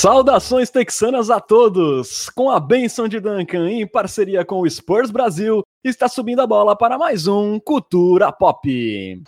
Saudações texanas a todos! Com a benção de Duncan em parceria com o Spurs Brasil, está subindo a bola para mais um Cultura Pop.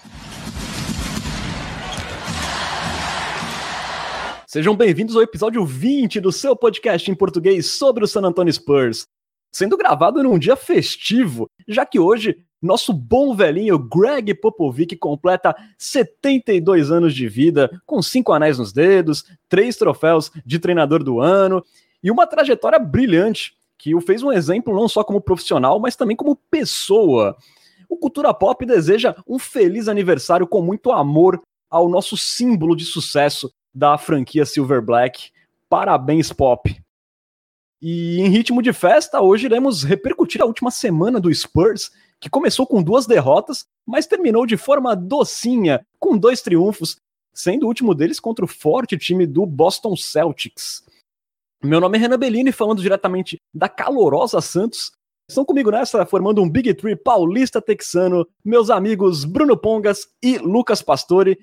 Sejam bem-vindos ao episódio 20 do seu podcast em português sobre o San Antonio Spurs, sendo gravado num dia festivo, já que hoje nosso bom velhinho Greg Popovic completa 72 anos de vida, com cinco anéis nos dedos, três troféus de treinador do ano e uma trajetória brilhante que o fez um exemplo não só como profissional, mas também como pessoa. O Cultura Pop deseja um feliz aniversário com muito amor ao nosso símbolo de sucesso da franquia Silver Black. Parabéns, Pop! E em ritmo de festa, hoje iremos repercutir a última semana do Spurs que começou com duas derrotas, mas terminou de forma docinha, com dois triunfos, sendo o último deles contra o forte time do Boston Celtics. Meu nome é Renan Bellini, falando diretamente da calorosa Santos. Estão comigo nessa, formando um Big Tree paulista texano, meus amigos Bruno Pongas e Lucas Pastore.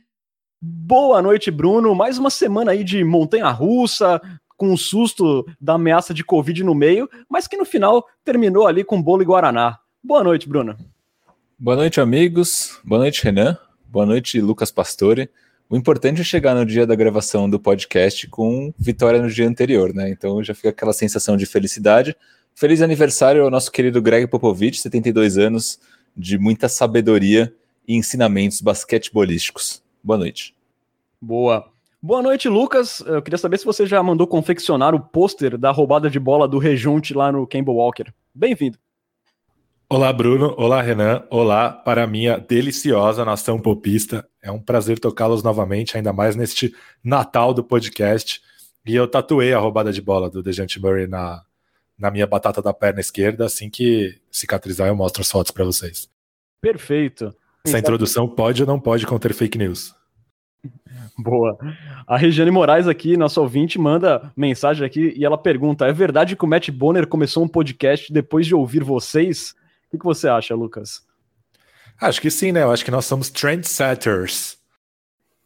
Boa noite, Bruno. Mais uma semana aí de montanha russa, com um susto da ameaça de Covid no meio, mas que no final terminou ali com bolo e guaraná. Boa noite, Bruno. Boa noite, amigos. Boa noite, Renan. Boa noite, Lucas Pastore. O importante é chegar no dia da gravação do podcast com vitória no dia anterior, né? Então já fica aquela sensação de felicidade. Feliz aniversário ao nosso querido Greg Popovich, 72 anos de muita sabedoria e ensinamentos basquetebolísticos. Boa noite. Boa. Boa noite, Lucas. Eu queria saber se você já mandou confeccionar o pôster da roubada de bola do Rejunte lá no Campbell Walker. Bem-vindo. Olá, Bruno. Olá, Renan. Olá para a minha deliciosa nação popista. É um prazer tocá-los novamente, ainda mais neste Natal do podcast. E eu tatuei a roubada de bola do Dejante Murray na, na minha batata da perna esquerda. Assim que cicatrizar, eu mostro as fotos para vocês. Perfeito. Essa introdução pode ou não pode conter fake news? Boa. A Regiane Moraes aqui, nosso ouvinte, manda mensagem aqui e ela pergunta: é verdade que o Matt Bonner começou um podcast depois de ouvir vocês? O que, você acha, Lucas? Acho que sim, né? Eu acho que nós somos trendsetters.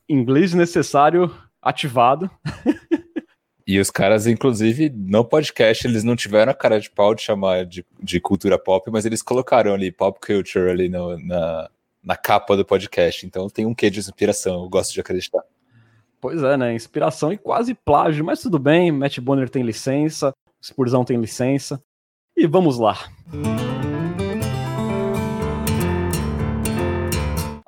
Inglês necessário ativado. E os caras, inclusive, no podcast, eles não tiveram a cara de pau de chamar de, de cultura pop, mas eles colocaram ali pop culture ali no, na, na capa do podcast. Então tem um quê de inspiração, eu gosto de acreditar. Pois é, né? Inspiração e quase plágio, mas tudo bem. Matt Bonner tem licença, Spurzão tem licença. E vamos lá.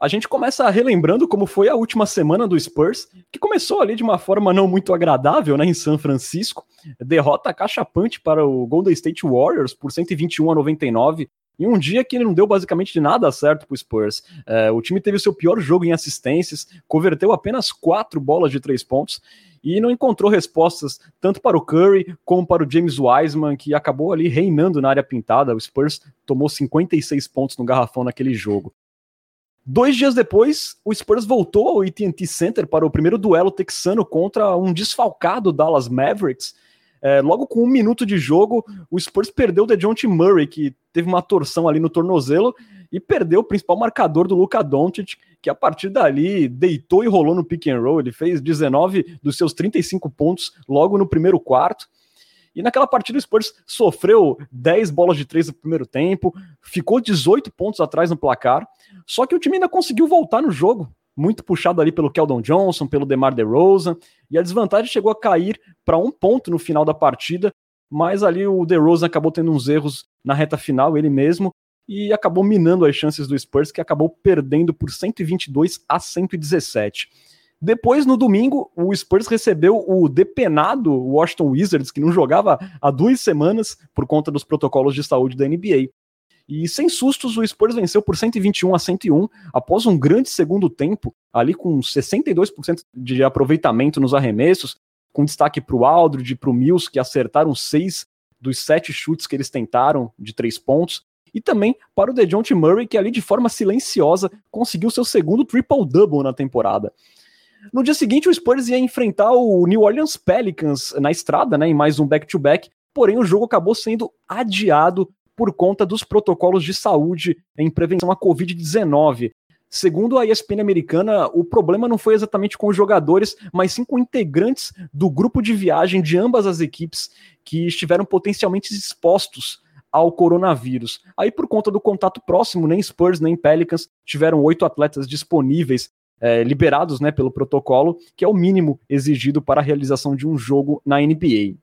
A gente começa relembrando como foi a última semana do Spurs, que começou ali de uma forma não muito agradável, né, em São Francisco. Derrota cachapante para o Golden State Warriors por 121 a 99, em um dia que não deu basicamente de nada certo para o Spurs. É, o time teve o seu pior jogo em assistências, converteu apenas quatro bolas de três pontos e não encontrou respostas tanto para o Curry como para o James Wiseman, que acabou ali reinando na área pintada. O Spurs tomou 56 pontos no garrafão naquele jogo. Dois dias depois, o Spurs voltou ao AT&T Center para o primeiro duelo texano contra um desfalcado Dallas Mavericks. É, logo com um minuto de jogo, o Spurs perdeu o DeJounte Murray, que teve uma torção ali no tornozelo, e perdeu o principal marcador do Luka Doncic, que a partir dali deitou e rolou no pick and roll. Ele fez 19 dos seus 35 pontos logo no primeiro quarto. E naquela partida o Spurs sofreu 10 bolas de três no primeiro tempo, ficou 18 pontos atrás no placar, só que o time ainda conseguiu voltar no jogo, muito puxado ali pelo Keldon Johnson, pelo DeMar DeRozan, e a desvantagem chegou a cair para um ponto no final da partida, mas ali o DeRozan acabou tendo uns erros na reta final, ele mesmo, e acabou minando as chances do Spurs, que acabou perdendo por 122 a 117. Depois, no domingo, o Spurs recebeu o depenado Washington Wizards, que não jogava há duas semanas por conta dos protocolos de saúde da NBA. E sem sustos, o Spurs venceu por 121 a 101 após um grande segundo tempo, ali com 62% de aproveitamento nos arremessos, com destaque para o Aldridge e para o Mills, que acertaram seis dos sete chutes que eles tentaram de três pontos, e também para o DeJounte Murray, que ali de forma silenciosa conseguiu seu segundo triple-double na temporada. No dia seguinte, o Spurs ia enfrentar o New Orleans Pelicans na estrada, né, em mais um back-to-back, -back, porém o jogo acabou sendo adiado por conta dos protocolos de saúde em prevenção à Covid-19. Segundo a ESPN americana, o problema não foi exatamente com os jogadores, mas sim com integrantes do grupo de viagem de ambas as equipes que estiveram potencialmente expostos ao coronavírus. Aí, por conta do contato próximo, nem Spurs nem Pelicans tiveram oito atletas disponíveis, é, liberados né, pelo protocolo, que é o mínimo exigido para a realização de um jogo na NBA.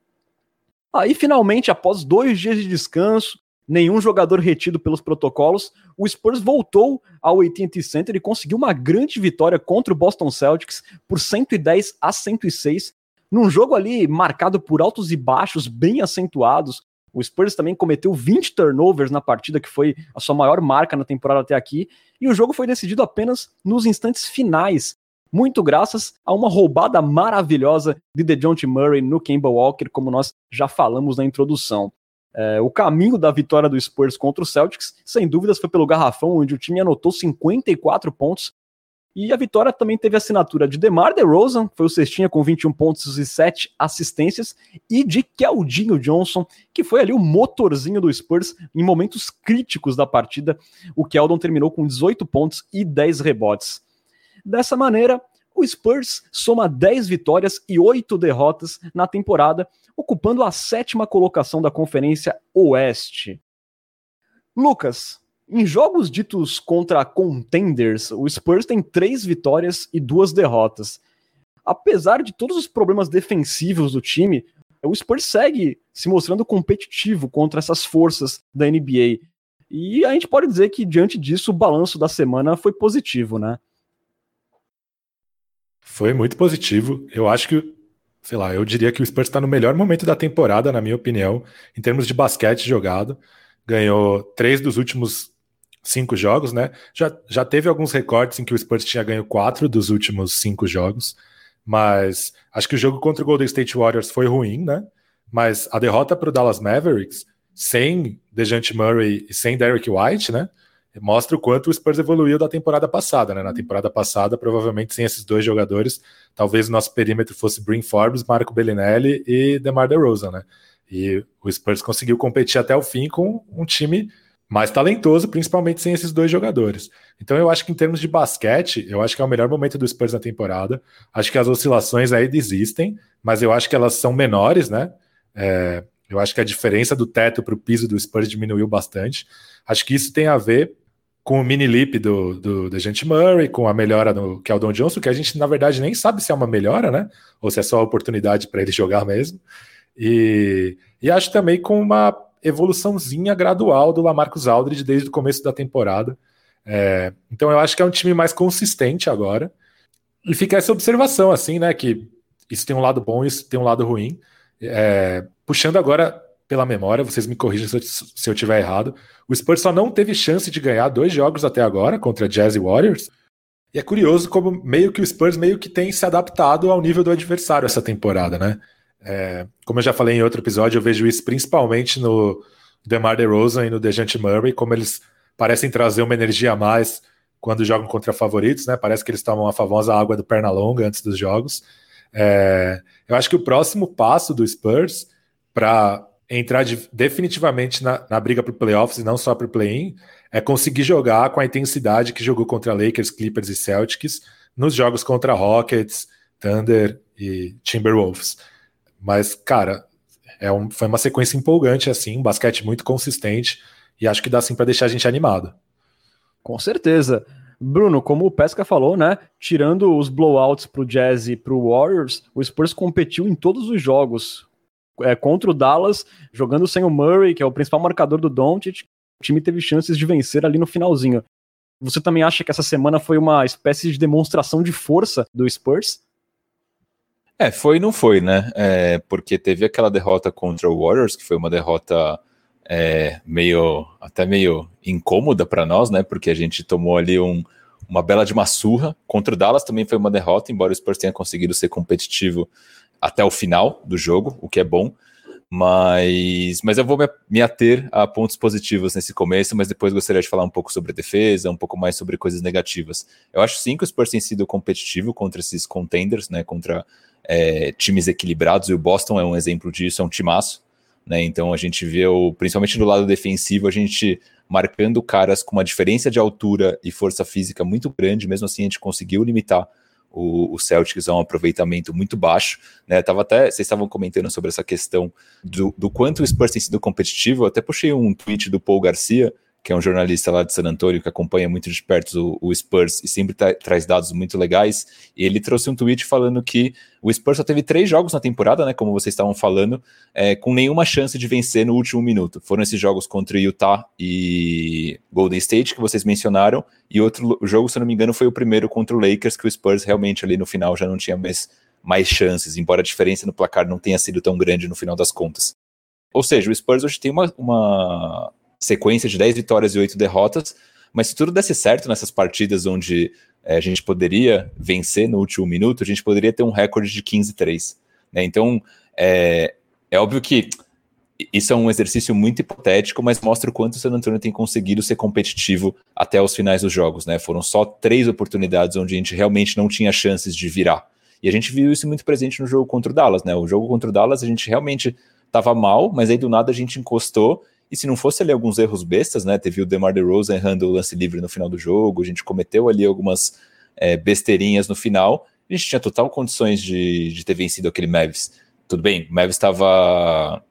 Aí, finalmente, após dois dias de descanso, nenhum jogador retido pelos protocolos, o Spurs voltou ao AT&T Center e conseguiu uma grande vitória contra o Boston Celtics por 110 a 106, num jogo ali marcado por altos e baixos bem acentuados. O Spurs também cometeu 20 turnovers na partida, que foi a sua maior marca na temporada até aqui, e o jogo foi decidido apenas nos instantes finais, muito graças a uma roubada maravilhosa de DeJounte Murray no Kemba Walker, como nós já falamos na introdução. É, o caminho da vitória do Spurs contra o Celtics, sem dúvidas, foi pelo garrafão, onde o time anotou 54 pontos. E a vitória também teve assinatura de DeMar DeRozan, foi o cestinha com 21 pontos e 7 assistências, e de Keldinho Johnson, que foi ali o motorzinho do Spurs em momentos críticos da partida. O Keldon terminou com 18 pontos e 10 rebotes. Dessa maneira, o Spurs soma 10 vitórias e 8 derrotas na temporada, ocupando a sétima colocação da Conferência Oeste. Lucas, em jogos ditos contra contenders, o Spurs tem três vitórias e duas derrotas. Apesar de todos os problemas defensivos do time, o Spurs segue se mostrando competitivo contra essas forças da NBA. E a gente pode dizer que, diante disso, o balanço da semana foi positivo, né? Foi muito positivo. Eu acho que sei lá, eu diria que o Spurs está no melhor momento da temporada, na minha opinião, em termos de basquete jogado. Ganhou três dos últimos cinco jogos, né? Já, já teve alguns recordes em que o Spurs tinha ganho quatro dos últimos cinco jogos, mas acho que o jogo contra o Golden State Warriors foi ruim, né? Mas a derrota para o Dallas Mavericks, sem Dejante Murray e sem Derek White, né? Mostra o quanto o Spurs evoluiu da temporada passada, né? Na temporada passada, provavelmente sem esses dois jogadores, talvez o nosso perímetro fosse Brin Forbes, Marco Bellinelli e DeMar DeRozan, né? E o Spurs conseguiu competir até o fim com um time mais talentoso, principalmente sem esses dois jogadores. Então eu acho que em termos de basquete, eu acho que é o melhor momento do Spurs na temporada. Acho que as oscilações aí existem, mas eu acho que elas são menores, né? É, eu acho que a diferença do teto para o piso do Spurs diminuiu bastante. Acho que isso tem a ver com o mini leap do, do, do Gente Murray, com a melhora do Keldon Johnson, que a gente, na verdade, nem sabe se é uma melhora, né? Ou se é só a oportunidade para ele jogar mesmo. E, e acho também com uma evoluçãozinha gradual do Lamarcus Aldridge desde o começo da temporada. É, então eu acho que é um time mais consistente agora. E fica essa observação, assim, né? Que isso tem um lado bom e isso tem um lado ruim. É, puxando agora pela memória, vocês me corrijam se eu, se eu tiver errado. O Spurs só não teve chance de ganhar dois jogos até agora contra Jazz e Warriors. E é curioso como meio que o Spurs meio que tem se adaptado ao nível do adversário essa temporada, né? É, como eu já falei em outro episódio, eu vejo isso principalmente no DeMar DeRozan e no DeJounte Murray, como eles parecem trazer uma energia a mais quando jogam contra favoritos, né? Parece que eles tomam a famosa água do perna longa antes dos jogos. É, eu acho que o próximo passo do Spurs para entrar de, definitivamente na, na briga para playoffs e não só para o play-in, é conseguir jogar com a intensidade que jogou contra Lakers, Clippers e Celtics nos jogos contra Rockets, Thunder e Timberwolves. Mas, cara, é um, foi uma sequência empolgante, assim, um basquete muito consistente e acho que dá sim para deixar a gente animado. Com certeza. Bruno, como o Pesca falou, né? Tirando os blowouts para o Jazz e para o Warriors, o Spurs competiu em todos os jogos é, contra o Dallas, jogando sem o Murray, que é o principal marcador do Doncic, o time teve chances de vencer ali no finalzinho. Você também acha que essa semana foi uma espécie de demonstração de força do Spurs? É, foi e não foi, né? É, porque teve aquela derrota contra o Warriors, que foi uma derrota é, meio até meio incômoda para nós, né? Porque a gente tomou ali um, uma bela de uma surra. Contra o Dallas também foi uma derrota, embora o Spurs tenha conseguido ser competitivo até o final do jogo, o que é bom. Mas, mas eu vou me ater a pontos positivos nesse começo, mas depois gostaria de falar um pouco sobre a defesa, um pouco mais sobre coisas negativas. Eu acho sim que o Spurs tem sido competitivo contra esses contenders, né? Contra é, times equilibrados, e o Boston é um exemplo disso, é um timaço. né? Então a gente viu, principalmente do lado defensivo, a gente marcando caras com uma diferença de altura e força física muito grande, mesmo assim a gente conseguiu limitar o, o Celtics a um aproveitamento muito baixo, né? Tava até, vocês estavam comentando sobre essa questão do, do quanto o Spurs tem sido competitivo, eu até puxei um tweet do Paul Garcia, que é um jornalista lá de San Antonio que acompanha muito de perto o, o Spurs e sempre tra traz dados muito legais. E ele trouxe um tweet falando que o Spurs só teve três jogos na temporada, né? Como vocês estavam falando, é, com nenhuma chance de vencer no último minuto. Foram esses jogos contra Utah e Golden State que vocês mencionaram. E outro jogo, se não me engano, foi o primeiro contra o Lakers, que o Spurs realmente ali no final já não tinha mais, mais chances, embora a diferença no placar não tenha sido tão grande no final das contas. Ou seja, o Spurs hoje tem uma, uma sequência de 10 vitórias e 8 derrotas, mas se tudo desse certo nessas partidas onde é, a gente poderia vencer no último minuto, a gente poderia ter um recorde de 15-3. Né? Então, é, é óbvio que isso é um exercício muito hipotético, mas mostra o quanto o San Antonio tem conseguido ser competitivo até os finais dos jogos. Né? Foram só três oportunidades onde a gente realmente não tinha chances de virar. E a gente viu isso muito presente no jogo contra o Dallas. Né? O jogo contra o Dallas a gente realmente estava mal, mas aí do nada a gente encostou e se não fosse ali alguns erros bestas, né? Teve o DeMar DeRozan errando o lance livre no final do jogo, a gente cometeu ali algumas é, besteirinhas no final, a gente tinha total condições de, de ter vencido aquele Mavis. Tudo bem, o Mavis estava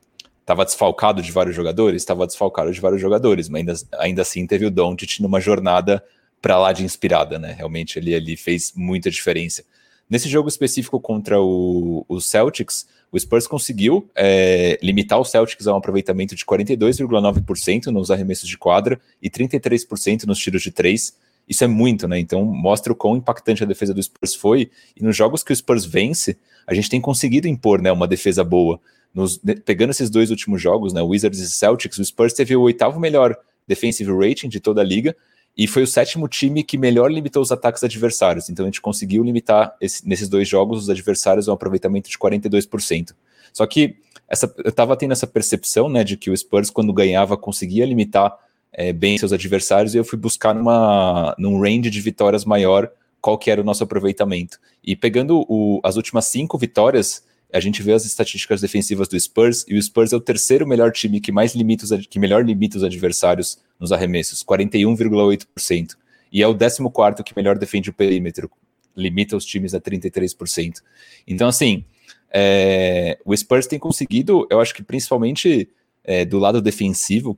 estava desfalcado de vários jogadores, estava desfalcado de vários jogadores, mas ainda, ainda assim teve o Doncic numa jornada para lá de inspirada, né? Realmente ele ali fez muita diferença. Nesse jogo específico contra o, o Celtics, o Spurs conseguiu é, limitar o Celtics a um aproveitamento de 42,9% nos arremessos de quadra e 33% nos tiros de três. Isso é muito, né? Então mostra o quão impactante a defesa do Spurs foi. E nos jogos que o Spurs vence, a gente tem conseguido impor né, uma defesa boa. Nos, pegando esses dois últimos jogos, né, Wizards e Celtics, o Spurs teve o oitavo melhor defensive rating de toda a liga e foi o sétimo time que melhor limitou os ataques adversários. Então a gente conseguiu limitar esse, nesses dois jogos os adversários a um aproveitamento de 42%. Só que essa, eu estava tendo essa percepção né, de que o Spurs, quando ganhava, conseguia limitar é, bem seus adversários, e eu fui buscar numa, num range de vitórias maior qual que era o nosso aproveitamento. E pegando o, as últimas cinco vitórias, a gente vê as estatísticas defensivas do Spurs, e o Spurs é o terceiro melhor time que mais limita os, que melhor limita os adversários nos arremessos, 41,8%. E é o 14 que melhor defende o perímetro, limita os times a 33%. Então, assim, é, o Spurs tem conseguido, eu acho que principalmente é, do lado defensivo,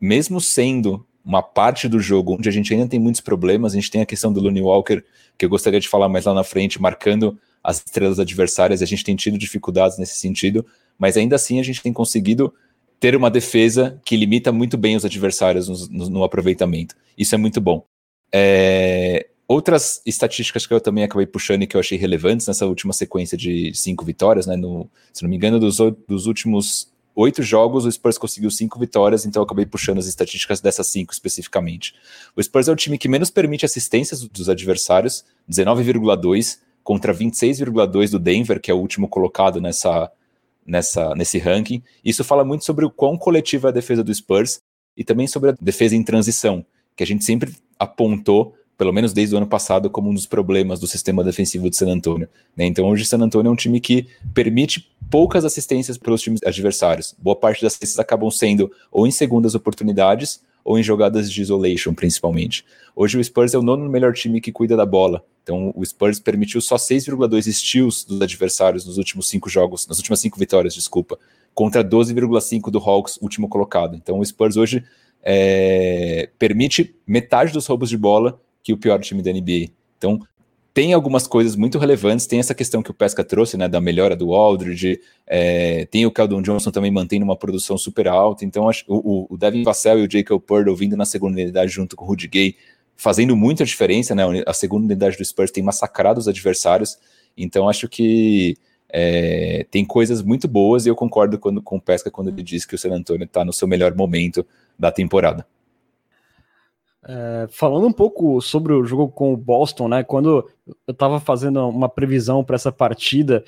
mesmo sendo uma parte do jogo onde a gente ainda tem muitos problemas, a gente tem a questão do Looney Walker, que eu gostaria de falar mais lá na frente, marcando as estrelas adversárias, a gente tem tido dificuldades nesse sentido, mas ainda assim a gente tem conseguido ter uma defesa que limita muito bem os adversários no, no, no aproveitamento. Isso é muito bom. É, outras estatísticas que eu também acabei puxando e que eu achei relevantes nessa última sequência de cinco vitórias, né? No, se não me engano, dos, dos últimos oito jogos, o Spurs conseguiu cinco vitórias, então eu acabei puxando as estatísticas dessas cinco especificamente. O Spurs é o time que menos permite assistências dos adversários, 19,2 contra 26,2 do Denver, que é o último colocado nessa, nessa, nesse ranking. Isso fala muito sobre o quão coletiva é a defesa do Spurs e também sobre a defesa em transição, que a gente sempre apontou, pelo menos desde o ano passado, como um dos problemas do sistema defensivo de San Antonio. Né? Então hoje San Antonio é um time que permite poucas assistências pelos times adversários. Boa parte das assistências acabam sendo ou em segundas oportunidades ou em jogadas de isolation, principalmente. Hoje o Spurs é o nono melhor time que cuida da bola. Então o Spurs permitiu só 6,2 steals dos adversários nos últimos cinco jogos, nas últimas cinco vitórias, desculpa, contra 12,5 do Hawks, último colocado. Então o Spurs hoje é, permite metade dos roubos de bola que o pior time da NBA. Então tem algumas coisas muito relevantes, tem essa questão que o Pesca trouxe, né, da melhora do Aldridge, é, tem o Keldon Johnson também mantendo uma produção super alta, então acho, o, o Devin Vassell e o Jacob Purtle vindo na segunda unidade junto com o Rudy Gay, fazendo muita diferença, né, a segunda unidade do Spurs tem massacrado os adversários, então acho que é, tem coisas muito boas e eu concordo quando, com o Pesca quando ele diz que o San Antonio está no seu melhor momento da temporada. É, falando um pouco sobre o jogo com o Boston, né? Quando eu estava fazendo uma previsão para essa partida,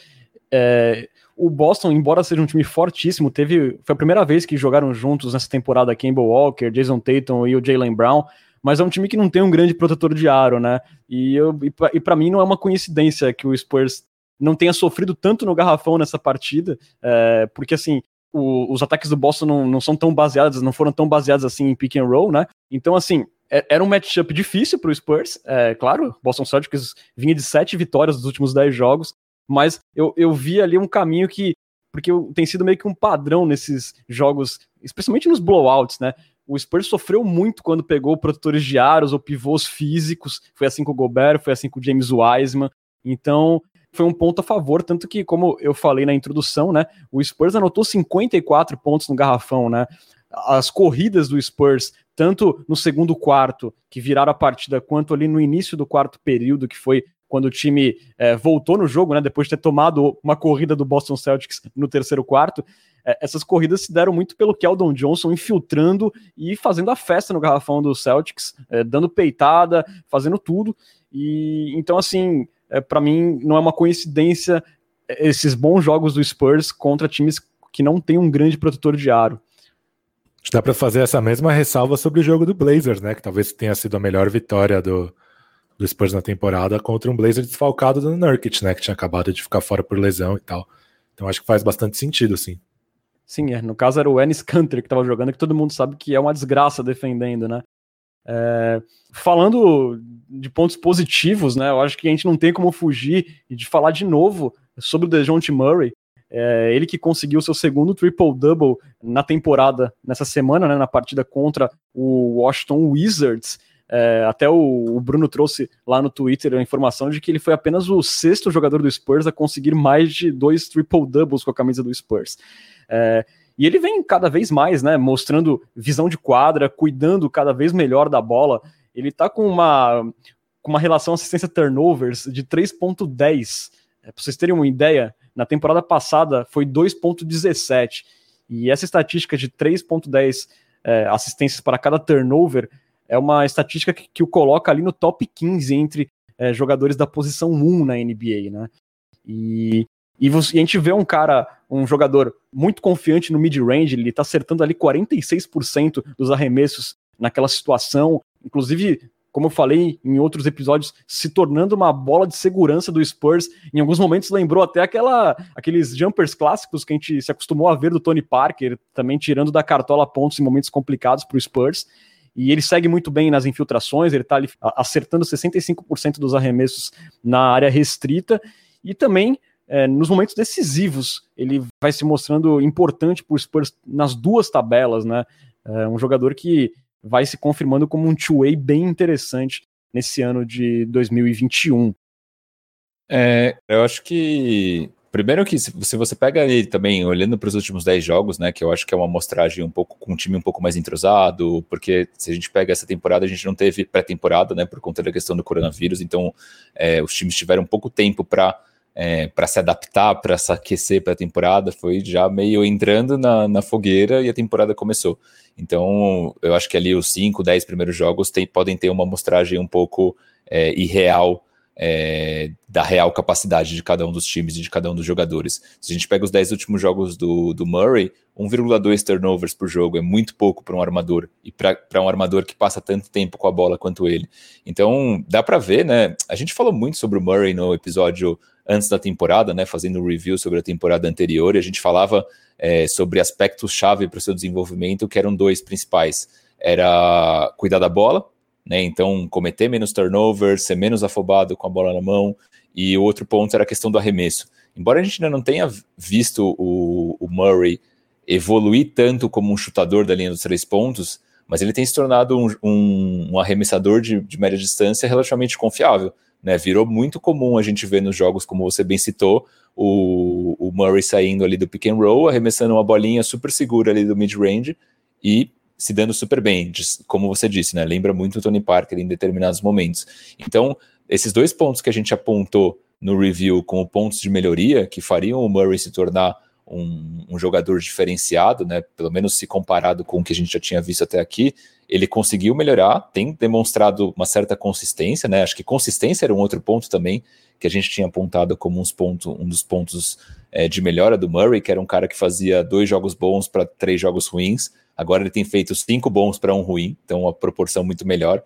é, o Boston, embora seja um time fortíssimo, teve foi a primeira vez que jogaram juntos nessa temporada Campbell Walker, Jason Tatum e o Jalen Brown, mas é um time que não tem um grande protetor de aro, né? E, eu, e para mim não é uma coincidência que o Spurs não tenha sofrido tanto no garrafão nessa partida, é, porque assim o, os ataques do Boston não, não são tão baseados, não foram tão baseados assim em pick and roll, né? Então, assim, era um matchup difícil para o Spurs, é claro. Boston Celtics vinha de sete vitórias dos últimos dez jogos, mas eu, eu vi ali um caminho que. Porque tem sido meio que um padrão nesses jogos, especialmente nos blowouts, né? O Spurs sofreu muito quando pegou protetores de aros ou pivôs físicos. Foi assim com o Gobert, foi assim com o James Wiseman. Então, foi um ponto a favor, tanto que, como eu falei na introdução, né, o Spurs anotou 54 pontos no garrafão, né? As corridas do Spurs, tanto no segundo quarto, que viraram a partida, quanto ali no início do quarto período, que foi quando o time é, voltou no jogo, né, depois de ter tomado uma corrida do Boston Celtics no terceiro quarto, é, essas corridas se deram muito pelo Keldon Johnson infiltrando e fazendo a festa no garrafão do Celtics, é, dando peitada, fazendo tudo. E então, assim, para mim não é uma coincidência esses bons jogos do Spurs contra times que não tem um grande protetor de aro. Dá para fazer essa mesma ressalva sobre o jogo do Blazers, né? Que talvez tenha sido a melhor vitória do, do Spurs na temporada contra um Blazer desfalcado do Nurkic, né? Que tinha acabado de ficar fora por lesão e tal. Então acho que faz bastante sentido, sim. Sim, é. no caso era o Ennis Canter que estava jogando, que todo mundo sabe que é uma desgraça defendendo, né? É, falando de pontos positivos, né? Eu acho que a gente não tem como fugir de falar de novo sobre o DeJounte Murray. É, ele que conseguiu seu segundo triple-double na temporada, nessa semana, né, na partida contra o Washington Wizards. É, até o, o, Bruno trouxe lá no Twitter a informação de que ele foi apenas o sexto jogador do Spurs a conseguir mais de dois triple-doubles com a camisa do Spurs. É, e ele vem cada vez mais, né, mostrando visão de quadra, cuidando cada vez melhor da bola. Ele tá com uma, com uma relação assistência turnovers de 3.10. É, para vocês terem uma ideia, na temporada passada foi 2.17. E essa estatística de 3.10 é, assistências para cada turnover é uma estatística que, que o coloca ali no top 15 entre é, jogadores da posição 1 na NBA, né? E e, você, e, a gente vê um cara, um jogador muito confiante no mid-range, ele tá acertando ali 46% dos arremessos naquela situação, inclusive, como eu falei em outros episódios, se tornando uma bola de segurança do Spurs. Em alguns momentos lembrou até aquela, aqueles jumpers clássicos que a gente se acostumou a ver do Tony Parker, também tirando da cartola pontos em momentos complicados para o Spurs. E ele segue muito bem nas infiltrações, ele está acertando 65% dos arremessos na área restrita e também é, nos momentos decisivos, ele vai se mostrando importante para o Spurs nas duas tabelas, né? É um jogador que vai se confirmando como um two-way bem interessante nesse ano de 2021. É, eu acho que Primeiro que se você pega ali também, olhando para os últimos 10 jogos, né, que eu acho que é uma amostragem um pouco com um time um pouco mais entrosado, porque se a gente pega essa temporada, a gente não teve pré-temporada, né, por conta da questão do coronavírus, então é, os times tiveram pouco tempo para é, para se adaptar, para se aquecer para a temporada, foi já meio entrando na, na, fogueira e a temporada começou. Então, eu acho que ali os 5, 10 primeiros jogos tem, podem ter uma amostragem um pouco é, irreal é, da real capacidade de cada um dos times e de cada um dos jogadores. Se a gente pega os 10 últimos jogos do, do Murray, 1,2 turnovers por jogo é muito pouco para um armador e para um armador que passa tanto tempo com a bola quanto ele. Então, dá para ver, né? A gente falou muito sobre o Murray no episódio antes da temporada, né, fazendo um review sobre a temporada anterior, e a gente falava é, sobre aspectos-chave para o seu desenvolvimento, que eram dois principais. Era cuidar da bola, né, então cometer menos turnover, ser menos afobado com a bola na mão, e o outro ponto era a questão do arremesso. Embora a gente ainda não tenha visto o, o Murray evoluir tanto como um chutador da linha dos três pontos, mas ele tem se tornado um, um, um arremessador de, de média distância relativamente confiável. Né, virou muito comum a gente ver nos jogos, como você bem citou, o, o Murray saindo ali do pick and roll, arremessando uma bolinha super segura ali do mid-range e se dando super bem, como você disse, né? Lembra muito o Tony Parker em determinados momentos. Então, esses dois pontos que a gente apontou no review como pontos de melhoria que fariam o Murray se tornar um, um, jogador diferenciado, né? Pelo menos se comparado com o que a gente já tinha visto até aqui, ele conseguiu melhorar, tem demonstrado uma certa consistência, né? Acho que consistência era um outro ponto também que a gente tinha apontado como uns pontos, um dos pontos é, de melhora do Murray, que era um cara que fazia dois jogos bons para três jogos ruins. Agora ele tem feito cinco bons para um ruim, então uma proporção muito melhor.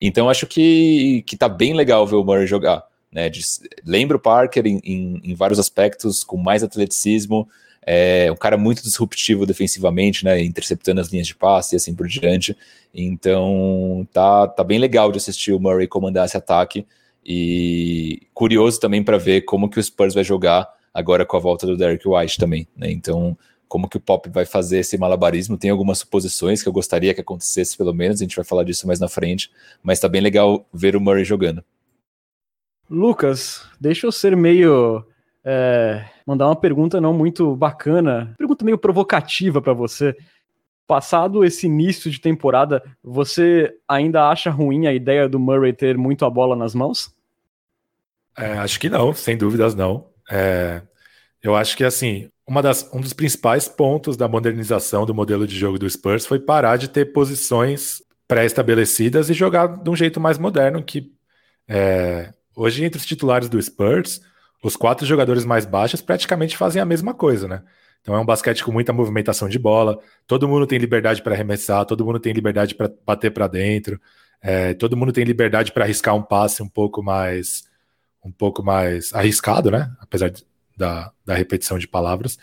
Então acho que, que tá bem legal ver o Murray jogar. Né, de, lembra o Parker em, em, em, vários aspectos, com mais atleticismo, É um cara muito disruptivo defensivamente, né? Interceptando as linhas de passe e assim por diante. Então tá, tá bem legal de assistir o Murray comandar esse ataque. E curioso também para ver como que o Spurs vai jogar agora com a volta do Derek White também, né? Então, como que o Pop vai fazer esse malabarismo? Tem algumas suposições que eu gostaria que acontecesse, pelo menos, a gente vai falar disso mais na frente, mas tá bem legal ver o Murray jogando. Lucas, deixa eu ser meio. É, mandar uma pergunta não muito bacana, pergunta meio provocativa para você. Passado esse início de temporada, você ainda acha ruim a ideia do Murray ter muito a bola nas mãos? É, acho que não, sem dúvidas não. É, eu acho que assim, das, um dos principais pontos da modernização do modelo de jogo do Spurs foi parar de ter posições pré-estabelecidas e jogar de um jeito mais moderno que é, Hoje, entre os titulares do Spurs, os quatro jogadores mais baixos praticamente fazem a mesma coisa, né? Então é um basquete com muita movimentação de bola, todo mundo tem liberdade para arremessar, todo mundo tem liberdade para bater para dentro, é, todo mundo tem liberdade para arriscar um passe um pouco mais um pouco mais arriscado, né? Apesar de, da, da repetição de palavras.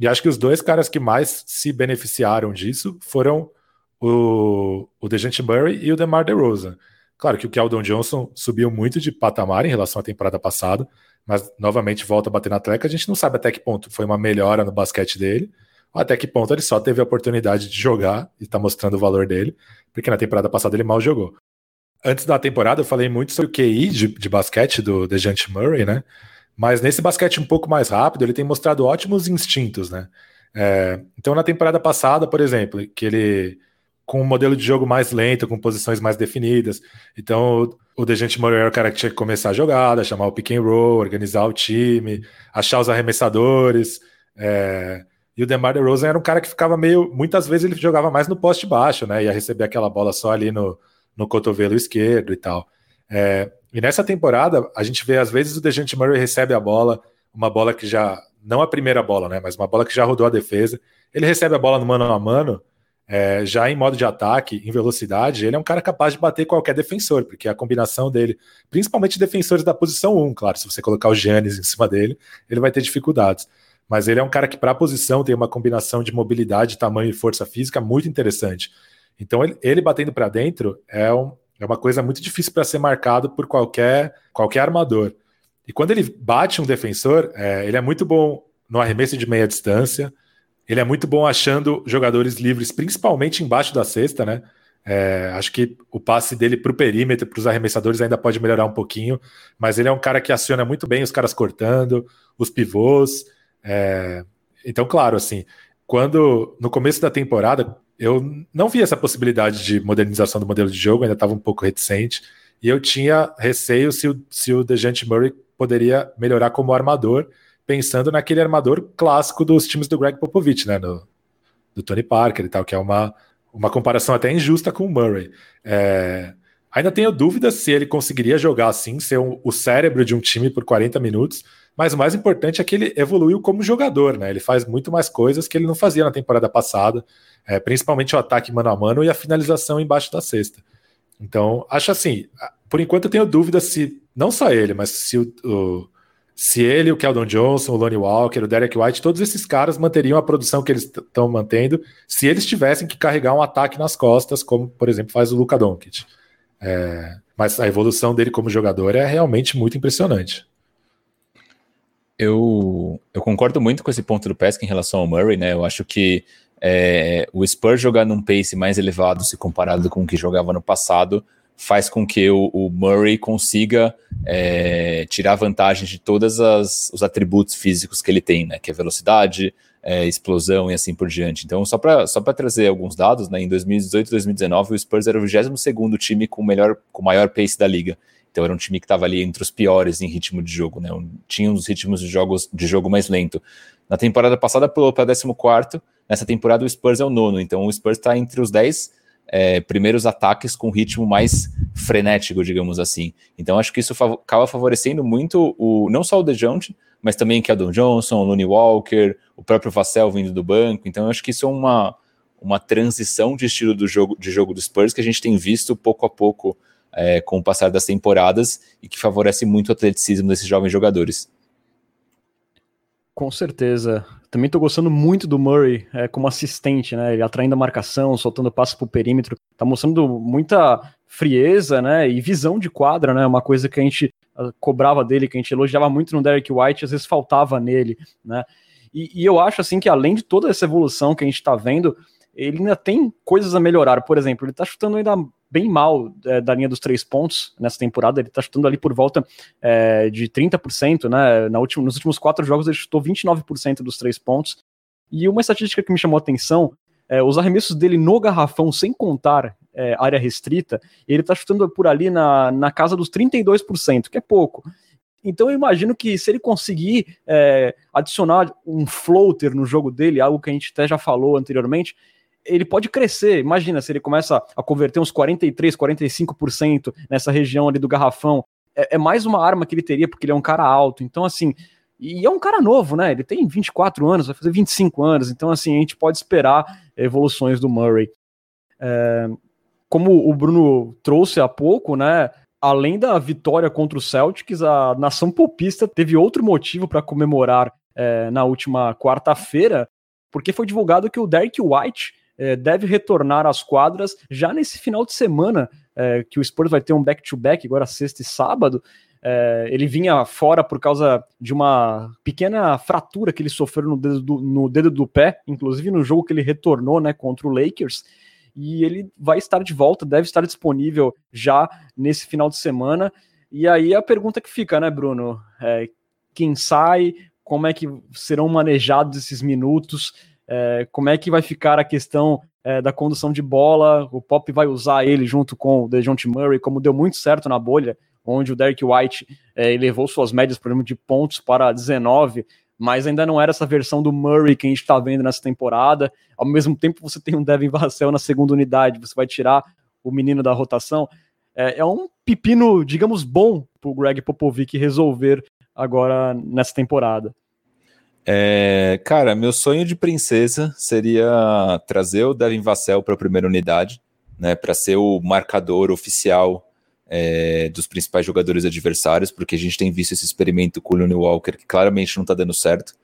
E acho que os dois caras que mais se beneficiaram disso foram o, o Dejante Murray e o DeMar DeRozan. Claro que o Keldon Johnson subiu muito de patamar em relação à temporada passada, mas novamente volta a bater na treca. A gente não sabe até que ponto foi uma melhora no basquete dele, ou até que ponto ele só teve a oportunidade de jogar e está mostrando o valor dele, porque na temporada passada ele mal jogou. Antes da temporada eu falei muito sobre o QI de, de basquete do DeJounte Murray, né? Mas nesse basquete um pouco mais rápido, ele tem mostrado ótimos instintos, né? É, então na temporada passada, por exemplo, que ele com um modelo de jogo mais lento, com posições mais definidas. Então, o Dejante Murray era o cara que tinha que começar a jogada, chamar o pick and roll, organizar o time, achar os arremessadores. É... E o DeMar DeRozan era um cara que ficava meio... Muitas vezes ele jogava mais no poste baixo, né? Ia receber aquela bola só ali no, no cotovelo esquerdo e tal. É... E nessa temporada, a gente vê, às vezes, o Dejante Murray recebe a bola, uma bola que já... Não a primeira bola, né? Mas uma bola que já rodou a defesa. Ele recebe a bola no mano a mano é, já em modo de ataque, em velocidade, ele é um cara capaz de bater qualquer defensor, porque a combinação dele, principalmente defensores da posição 1, claro, se você colocar o Giannis em cima dele, ele vai ter dificuldades. Mas ele é um cara que, para a posição, tem uma combinação de mobilidade, tamanho e força física muito interessante. Então, ele, ele batendo para dentro é, um, é uma coisa muito difícil para ser marcado por qualquer, qualquer armador. E quando ele bate um defensor, é, ele é muito bom no arremesso de meia distância, ele é muito bom achando jogadores livres, principalmente embaixo da cesta, né? É, acho que o passe dele para o perímetro, para os arremessadores, ainda pode melhorar um pouquinho, mas ele é um cara que aciona muito bem os caras cortando, os pivôs. É, então, claro, assim, quando no começo da temporada eu não vi essa possibilidade de modernização do modelo de jogo, ainda estava um pouco reticente, e eu tinha receio se o, se o Dejante Murray poderia melhorar como armador, pensando naquele armador clássico dos times do Greg Popovich, né? No, do Tony Parker e tal, que é uma, uma comparação até injusta com o Murray. É, ainda tenho dúvidas se ele conseguiria jogar assim, ser um, o cérebro de um time por 40 minutos, mas o mais importante é que ele evoluiu como jogador, né? Ele faz muito mais coisas que ele não fazia na temporada passada, é, principalmente o ataque mano a mano e a finalização embaixo da cesta. Então, acho assim, por enquanto eu tenho dúvidas se, não só ele, mas se o, o se ele, o Keldon Johnson, o Lonnie Walker, o Derek White, todos esses caras manteriam a produção que eles estão mantendo se eles tivessem que carregar um ataque nas costas, como, por exemplo, faz o Luka Doncic. É, mas a evolução dele como jogador é realmente muito impressionante. Eu, eu concordo muito com esse ponto do Pesca em relação ao Murray, né? Eu acho que é, o Spurs jogar num pace mais elevado se comparado com o que jogava no passado faz com que o, o Murray consiga é, tirar vantagem de todos os atributos físicos que ele tem, né? Que é velocidade, é, explosão e assim por diante. Então, só para só trazer alguns dados, né? Em 2018 e 2019, o Spurs era o 22 time com, melhor, com maior pace da liga. Então era um time que estava ali entre os piores em ritmo de jogo, né? Tinha uns ritmos de, jogos, de jogo mais lento. Na temporada passada pulou para 14, nessa temporada o Spurs é o nono, então o Spurs está entre os 10 é, primeiros ataques com ritmo mais frenético, digamos assim. Então acho que isso fav acaba favorecendo muito o não só o DeJounte, mas também Keldon Johnson, o Looney Walker, o próprio Vassell vindo do banco. Então acho que isso é uma, uma transição de estilo do jogo, de jogo dos Spurs que a gente tem visto pouco a pouco é, com o passar das temporadas e que favorece muito o atleticismo desses jovens jogadores. Com certeza. Também tô gostando muito do Murray é, como assistente, né? Ele atraindo a marcação, soltando passo pro perímetro. Tá mostrando muita frieza, né? E visão de quadra, né? Uma coisa que a gente uh, cobrava dele, que a gente elogiava muito no Derek White, às vezes faltava nele, né? E, e eu acho, assim, que além de toda essa evolução que a gente tá vendo, ele ainda tem coisas a melhorar. Por exemplo, ele tá chutando ainda bem mal é, da linha dos três pontos nessa temporada. Ele tá chutando ali por volta é, de 30%, né? Na última, nos últimos quatro jogos ele chutou 29% dos três pontos. E uma estatística que me chamou a atenção é, os arremessos dele no garrafão, sem contar é, área restrita, ele tá chutando por ali na, na casa dos 32%, que é pouco. Então eu imagino que se ele conseguir é, adicionar um floater no jogo dele, algo que a gente até já falou anteriormente, ele pode crescer. Imagina se ele começa a converter uns 43, 45% nessa região ali do garrafão. É, é, mais uma arma que ele teria, porque ele é um cara alto. Então, assim, e é um cara novo, né? Ele tem 24 anos, vai fazer 25 anos. Então, assim, a gente pode esperar evoluções do Murray. É, como o Bruno trouxe há pouco, né? Além da vitória contra o Celtics, a nação popista teve outro motivo para comemorar é, na última quarta-feira, porque foi divulgado que o Derek White é, deve retornar às quadras já nesse final de semana, é, que o Spurs vai ter um back-to-back, -back, agora sexta e sábado. É, ele vinha fora por causa de uma pequena fratura que ele sofreu no dedo, do, no dedo do pé, inclusive no jogo que ele retornou né, contra o Lakers. E ele vai estar de volta, deve estar disponível já nesse final de semana. E aí a pergunta que fica, né, Bruno? É, quem sai? Como é que serão manejados esses minutos? É, como é que vai ficar a questão é, da condução de bola? O Pop vai usar ele junto com o DeJounte Murray, como deu muito certo na bolha, onde o Derek White é, elevou suas médias, por exemplo, de pontos para 19, mas ainda não era essa versão do Murray que a gente está vendo nessa temporada. Ao mesmo tempo, você tem um Devin Vassell na segunda unidade, você vai tirar o menino da rotação. É, é um pepino, digamos, bom para o Greg Popovich resolver agora nessa temporada. É, cara, meu sonho de princesa seria trazer o Devin Vassell para a primeira unidade, né, para ser o marcador oficial é, dos principais jogadores adversários, porque a gente tem visto esse experimento com o Looney Walker que claramente não está dando certo.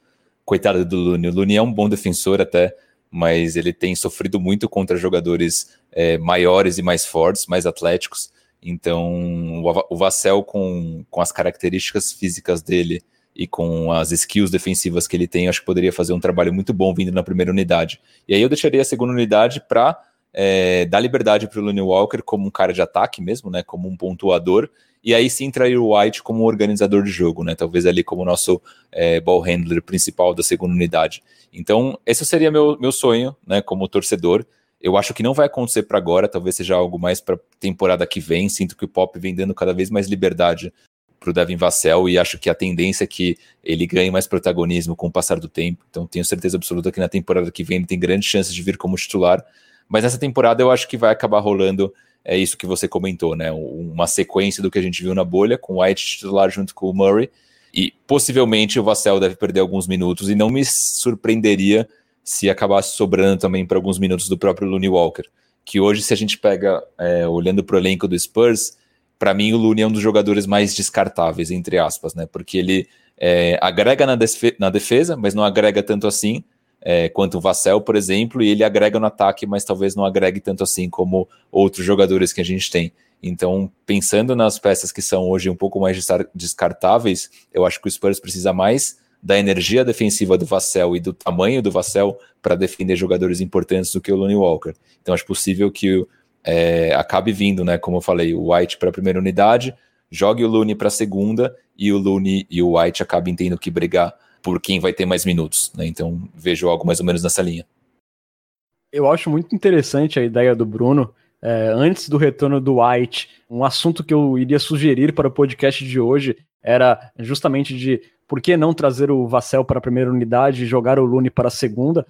Coitado do Looney. O Looney é um bom defensor até, mas ele tem sofrido muito contra jogadores é, maiores e mais fortes, mais atléticos. Então, o Vassell, com, com as características físicas dele, e com as skills defensivas que ele tem, acho que poderia fazer um trabalho muito bom vindo na primeira unidade. E aí eu deixaria a segunda unidade para é, dar liberdade para o Looney Walker como um cara de ataque mesmo, né, como um pontuador, e aí sim trair o White como organizador de jogo, né, talvez ali como nosso é, ball handler principal da segunda unidade. Então, esse seria meu, meu sonho, né, como torcedor. Eu acho que não vai acontecer para agora, talvez seja algo mais para temporada que vem. Sinto que o Pop vem dando cada vez mais liberdade para o Devin Vassell e acho que a tendência é que ele ganhe mais protagonismo com o passar do tempo. Então tenho certeza absoluta que na temporada que vem ele tem grandes chances de vir como titular. Mas nessa temporada eu acho que vai acabar rolando é isso que você comentou, né? Uma sequência do que a gente viu na bolha, com White titular junto com o Murray. E possivelmente o Vassell deve perder alguns minutos e não me surpreenderia se acabasse sobrando também para alguns minutos do próprio Looney Walker. Que hoje, se a gente pega, é, olhando para o elenco do Spurs, para mim, o Looney é um dos jogadores mais descartáveis, entre aspas, né? Porque ele é, agrega na, na, defesa, mas não agrega tanto assim é, quanto o Vassell, por exemplo, e ele agrega no ataque, mas talvez não agregue tanto assim como outros jogadores que a gente tem. Então, pensando nas peças que são hoje um pouco mais descartáveis, eu acho que o Spurs precisa mais da energia defensiva do Vassell e do tamanho do Vassell para defender jogadores importantes do que o Lonnie Walker. Então, acho possível que é, acabe vindo, né? Como eu falei, o White para a primeira unidade, jogue o Looney para a segunda e o Looney e o White acabem tendo que brigar por quem vai ter mais minutos, né? Então vejo algo mais ou menos nessa linha. Eu acho muito interessante a ideia do Bruno. É, antes do retorno do White, um assunto que eu iria sugerir para o podcast de hoje era justamente de por que não trazer o Vassell para a primeira unidade e jogar o Looney para a segunda.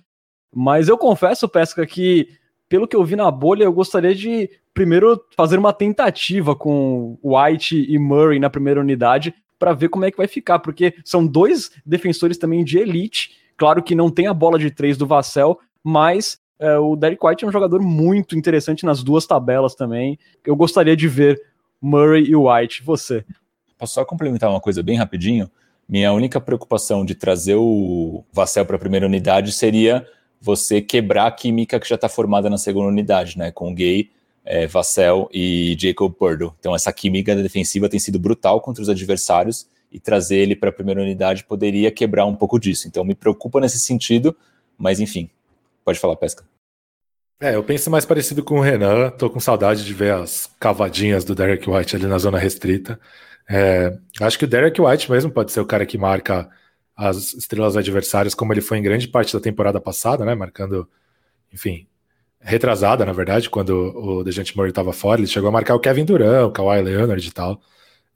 Mas eu confesso, Pesca, que pelo que eu vi na bolha, eu gostaria de primeiro fazer uma tentativa com White e Murray na primeira unidade para ver como é que vai ficar, porque são dois defensores também de elite. Claro que não tem a bola de três do Vassell, mas é, o Derek White é um jogador muito interessante nas duas tabelas também. Eu gostaria de ver Murray e White. Você? Posso só complementar uma coisa bem rapidinho? Minha única preocupação de trazer o Vassell para a primeira unidade seria você quebrar a química que já está formada na segunda unidade, né? Com Gay, é, Vassell e Jacob Purdo. Então, essa química defensiva tem sido brutal contra os adversários e trazer ele para a primeira unidade poderia quebrar um pouco disso. Então, me preocupa nesse sentido, mas enfim, pode falar, Pesca. É, eu penso mais parecido com o Renan. Tô com saudade de ver as cavadinhas do Derek White ali na zona restrita. É, acho que o Derek White mesmo pode ser o cara que marca as estrelas adversárias, como ele foi em grande parte da temporada passada, né? Marcando, enfim, retrasada, na verdade, quando o Dejante Murray estava fora. Ele chegou a marcar o Kevin Durant, o Kawhi Leonard e tal.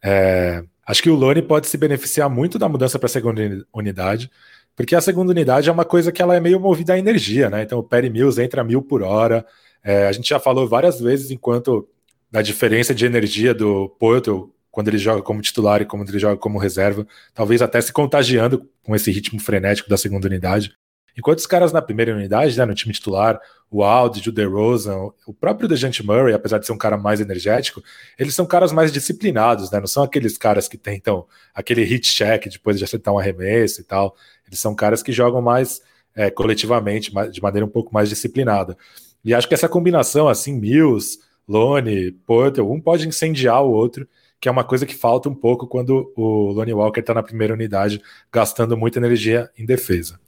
É, acho que o Lone pode se beneficiar muito da mudança para a segunda unidade, porque a segunda unidade é uma coisa que ela é meio movida à energia, né? Então o Perry Mills entra mil por hora. É, a gente já falou várias vezes enquanto da diferença de energia do Porto quando ele joga como titular e quando ele joga como reserva, talvez até se contagiando com esse ritmo frenético da segunda unidade. Enquanto os caras na primeira unidade, né, no time titular, o Aldi, o DeRozan, o próprio DeJounte Murray, apesar de ser um cara mais energético, eles são caras mais disciplinados, né? Não são aqueles caras que tentam aquele hit check depois de acertar um arremesso e tal. Eles são caras que jogam mais é, coletivamente, de maneira um pouco mais disciplinada. E acho que essa combinação, assim, Mills, Lone, Porter, um pode incendiar o outro que é uma coisa que falta um pouco quando o Lonnie Walker está na primeira unidade, gastando muita energia em defesa.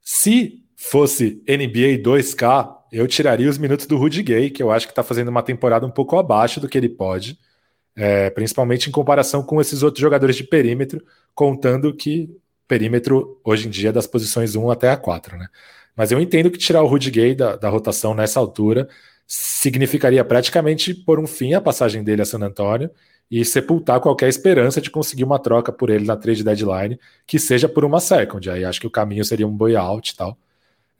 Se fosse NBA 2K, eu tiraria os minutos do Rudy Gay, que eu acho que está fazendo uma temporada um pouco abaixo do que ele pode, é, principalmente em comparação com esses outros jogadores de perímetro, contando que perímetro hoje em dia é das posições 1 até a 4, né? Mas eu entendo que tirar o Rudy Gay da, da rotação nessa altura significaria praticamente pôr um fim à passagem dele a San Antonio e sepultar qualquer esperança de conseguir uma troca por ele na trade deadline, que seja por uma second. Aí acho que o caminho seria um buyout e tal.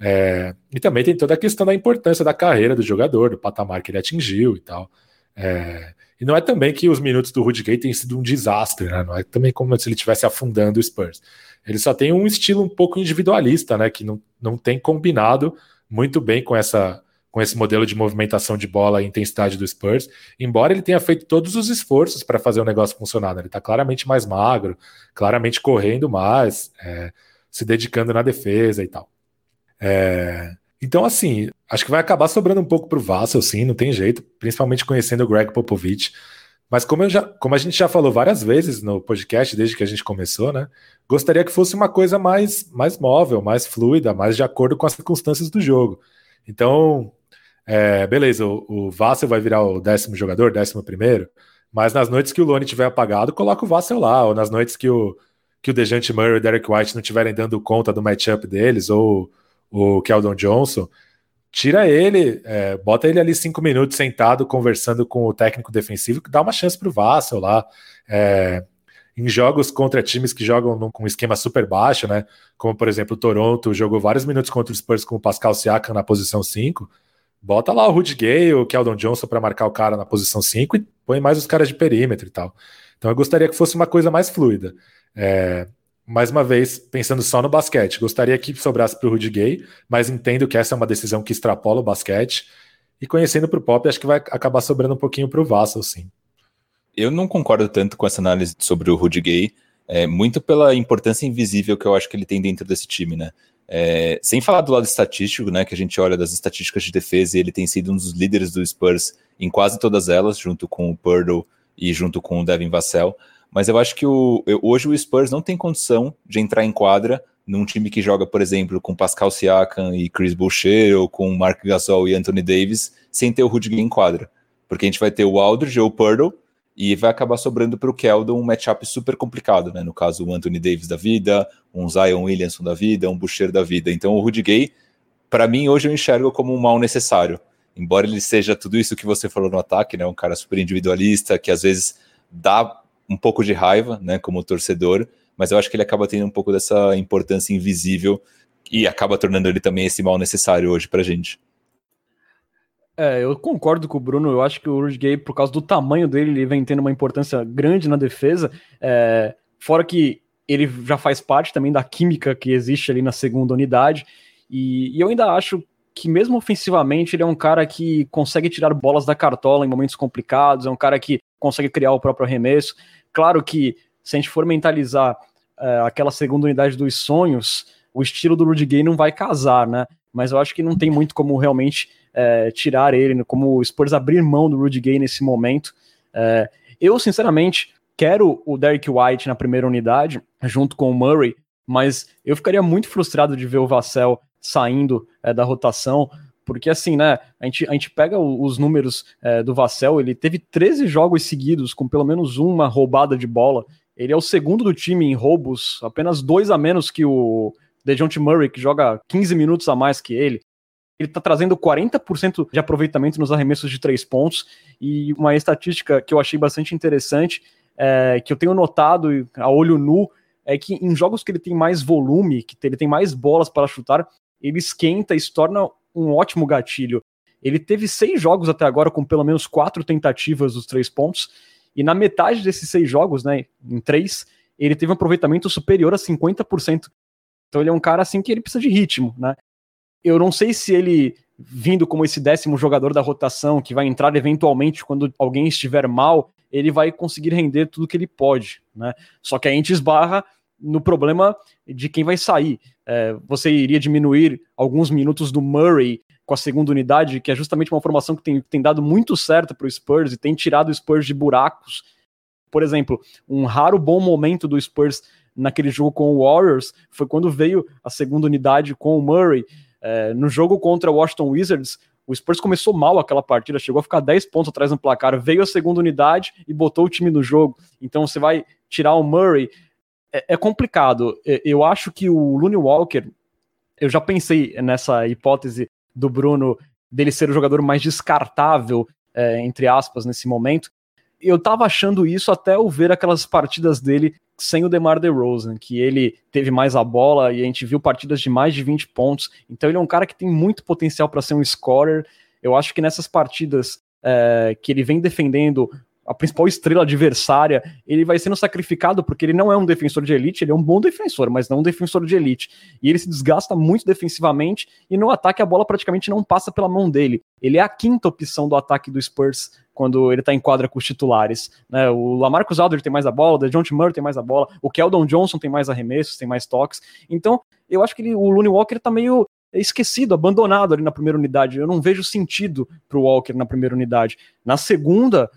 É, e também tem toda a questão da importância da carreira do jogador, do patamar que ele atingiu e tal. É, e não é também que os minutos do Rudy Gay tenham sido um desastre, né? Não é também como se ele estivesse afundando o Spurs. Ele só tem um estilo um pouco individualista, né? Que não, não tem combinado muito bem com essa com esse modelo de movimentação de bola e intensidade do Spurs, embora ele tenha feito todos os esforços para fazer o negócio funcionar. Né? Ele está claramente mais magro, claramente correndo mais, é, se dedicando na defesa e tal. É, então, assim, acho que vai acabar sobrando um pouco para o Vassell, sim, não tem jeito, principalmente conhecendo o Greg Popovich. Mas como, já, como a gente já falou várias vezes no podcast desde que a gente começou, né? Gostaria que fosse uma coisa mais, mais móvel, mais fluida, mais de acordo com as circunstâncias do jogo. Então, é, beleza, o, o Vassel vai virar o décimo jogador, décimo primeiro, mas nas noites que o Lone tiver apagado, coloca o Vassel lá, ou nas noites que o, que o Dejante Murray e o Derek White não estiverem dando conta do matchup deles, ou o Keldon Johnson, tira ele, é, bota ele ali cinco minutos sentado conversando com o técnico defensivo, que dá uma chance para o Vassel lá. É, em jogos contra times que jogam num, com um esquema super baixo, né? Como por exemplo o Toronto jogou vários minutos contra os Spurs com o Pascal Siakam na posição 5. Bota lá o Rudy Gay, o Keldon Johnson para marcar o cara na posição 5 e põe mais os caras de perímetro e tal. Então eu gostaria que fosse uma coisa mais fluida. É, mais uma vez, pensando só no basquete, gostaria que sobrasse para o Rudy Gay, mas entendo que essa é uma decisão que extrapola o basquete. E conhecendo para o Pop, acho que vai acabar sobrando um pouquinho para o Vassal, sim. Eu não concordo tanto com essa análise sobre o Rudy Gay, é, muito pela importância invisível que eu acho que ele tem dentro desse time, né? É, sem falar do lado estatístico, né, que a gente olha das estatísticas de defesa, e ele tem sido um dos líderes do Spurs em quase todas elas, junto com o Purdle e junto com o Devin Vassell. Mas eu acho que o, hoje o Spurs não tem condição de entrar em quadra num time que joga, por exemplo, com Pascal Siakam e Chris Boucher, ou com Mark Gasol e Anthony Davis, sem ter o Rudy Gay em quadra. Porque a gente vai ter o Aldridge ou o Purdle, e vai acabar sobrando para o Keldon um matchup super complicado, né? No caso, o Anthony Davis da vida, um Zion Williamson da vida, um Boucher da vida. Então, o Rudy Gay, para mim, hoje eu enxergo como um mal necessário. Embora ele seja tudo isso que você falou no ataque, né? Um cara super individualista, que às vezes dá um pouco de raiva, né? Como torcedor, mas eu acho que ele acaba tendo um pouco dessa importância invisível e acaba tornando ele também esse mal necessário hoje para gente. É, eu concordo com o Bruno. Eu acho que o Rudy Gay, por causa do tamanho dele, ele vem tendo uma importância grande na defesa. É, fora que ele já faz parte também da química que existe ali na segunda unidade. E, e, eu ainda acho que, mesmo ofensivamente, ele é um cara que consegue tirar bolas da cartola em momentos complicados, é um cara que consegue criar o próprio arremesso. Claro que, se a gente for mentalizar é, aquela segunda unidade dos sonhos, o estilo do Rudy Gay não vai casar, né? Mas eu acho que não tem muito como realmente é, tirar ele, como o Spurs abrir mão do Rudy Gay nesse momento. É, eu, sinceramente, quero o Derek White na primeira unidade, junto com o Murray, mas eu ficaria muito frustrado de ver o Vassell saindo da rotação, porque assim, né, a gente, a gente pega os números é, do Vassell, ele teve 13 jogos seguidos com pelo menos uma roubada de bola, ele é o segundo do time em roubos, apenas dois a menos que o DeJounte Murray, que joga 15 minutos a mais que ele. Ele está trazendo 40% de aproveitamento nos arremessos de três pontos, e uma estatística que eu achei bastante interessante, é, que eu tenho notado a olho nu, é que em jogos que ele tem mais volume, que ele tem mais bolas para chutar, ele esquenta e se torna um ótimo gatilho. Ele teve seis jogos até agora com pelo menos quatro tentativas dos três pontos, e na metade desses seis jogos, né, em três, ele teve um aproveitamento superior a 50%. Então ele é um cara assim que ele precisa de ritmo, né? Eu não sei se ele vindo como esse décimo jogador da rotação que vai entrar eventualmente quando alguém estiver mal, ele vai conseguir render tudo que ele pode, né? Só que a gente esbarra no problema de quem vai sair. É, você iria diminuir alguns minutos do Murray com a segunda unidade, que é justamente uma formação que tem, tem dado muito certo para o Spurs e tem tirado o Spurs de buracos. Por exemplo, um raro bom momento do Spurs naquele jogo com o Warriors foi quando veio a segunda unidade com o Murray. É, no jogo contra o Washington Wizards, o Spurs começou mal aquela partida, chegou a ficar 10 pontos atrás no placar, veio a segunda unidade e botou o time no jogo. Então você vai tirar o Murray, é, é complicado. Eu acho que o Looney Walker, eu já pensei nessa hipótese do Bruno dele ser o jogador mais descartável, é, entre aspas, nesse momento. Eu tava achando isso até eu ver aquelas partidas dele sem o DeMar DeRozan, que ele teve mais a bola e a gente viu partidas de mais de 20 pontos. Então ele é um cara que tem muito potencial para ser um scorer. Eu acho que nessas partidas é, que ele vem defendendo a principal estrela adversária, ele vai sendo sacrificado porque ele não é um defensor de elite, ele é um bom defensor, mas não um defensor de elite. E ele se desgasta muito defensivamente e no ataque a bola praticamente não passa pela mão dele. Ele é a quinta opção do ataque do Spurs quando ele tá em quadra com os titulares. Né? O Lamarcus Aldridge tem mais a bola, o John Murray tem mais a bola, o Keldon Johnson tem mais arremessos, tem mais toques. Então, eu acho que ele, o Looney Walker tá meio esquecido, abandonado ali na primeira unidade. Eu não vejo sentido pro Walker na primeira unidade. Na segunda,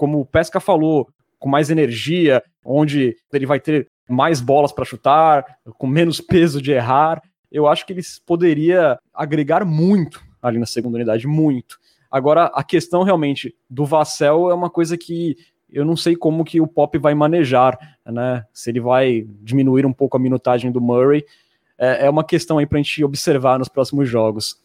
como o Pesca falou, com mais energia, onde ele vai ter mais bolas para chutar, com menos peso de errar. Eu acho que ele poderia agregar muito ali na segunda unidade, muito. Agora, a questão realmente do Vassell é uma coisa que eu não sei como que o Pop vai manejar, né? Se ele vai diminuir um pouco a minutagem do Murray. É, é uma questão aí para a gente observar nos próximos jogos.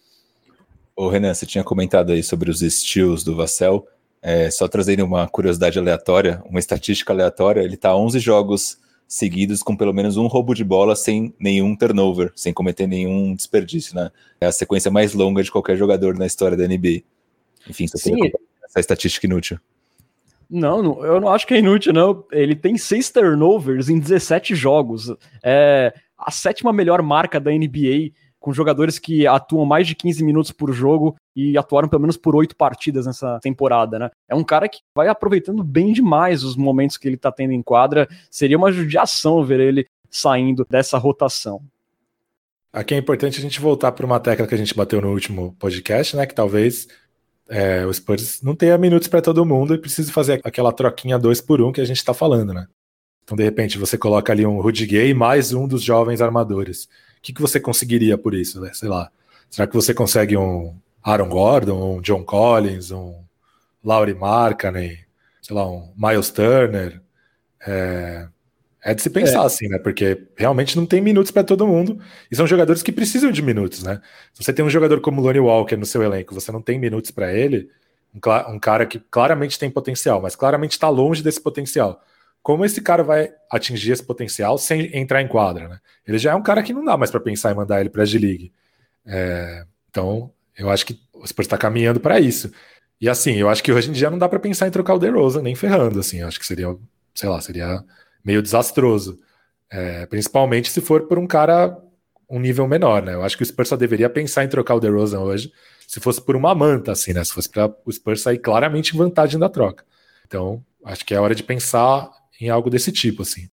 O Renan, você tinha comentado aí sobre os estilos do Vassell. É, só trazendo uma curiosidade aleatória, uma estatística aleatória, ele está 11 jogos seguidos com pelo menos um roubo de bola sem nenhum turnover, sem cometer nenhum desperdício, né? É a sequência mais longa de qualquer jogador na história da NBA. Enfim, só Sim. essa estatística inútil. Não, não, eu não acho que é inútil, não. Ele tem seis turnovers em 17 jogos. É a sétima melhor marca da NBA com jogadores que atuam mais de 15 minutos por jogo e atuaram pelo menos por oito partidas nessa temporada, né? É um cara que vai aproveitando bem demais os momentos que ele tá tendo em quadra. Seria uma judiação ver ele saindo dessa rotação. Aqui é importante a gente voltar para uma tecla que a gente bateu no último podcast, né? Que talvez é, o Spurs não tenha minutos para todo mundo e precise fazer aquela troquinha dois por um que a gente está falando, né? Então, de repente, você coloca ali um Rudy Gay mais um dos jovens armadores que, que você conseguiria por isso? Né? Sei lá. Será que você consegue um Aaron Gordon, um John Collins, um Laurie Markkanen, sei lá, um Miles Turner? É, é de se pensar é. assim, né? Porque realmente não tem minutos para todo mundo e são jogadores que precisam de minutos, né? Se você tem um jogador como Lonnie Walker no seu elenco, você não tem minutos para ele, um, um, cara que claramente tem potencial, mas claramente está longe desse potencial como esse cara vai atingir esse potencial sem entrar em quadra, né? Ele já é um cara que não dá mais para pensar em mandar ele para a G-League. É, então, eu acho que o Spurs está caminhando para isso. E assim, eu acho que hoje em dia não dá para pensar em trocar o DeRozan nem ferrando, assim. Eu acho que seria, sei lá, seria meio desastroso. É, principalmente se for por um cara um nível menor, né? Eu acho que o Spurs só deveria pensar em trocar o DeRozan hoje se fosse por uma manta, assim, né? Se fosse para o Spurs sair claramente em vantagem da troca. Então, acho que é hora de pensar em algo desse tipo, assim.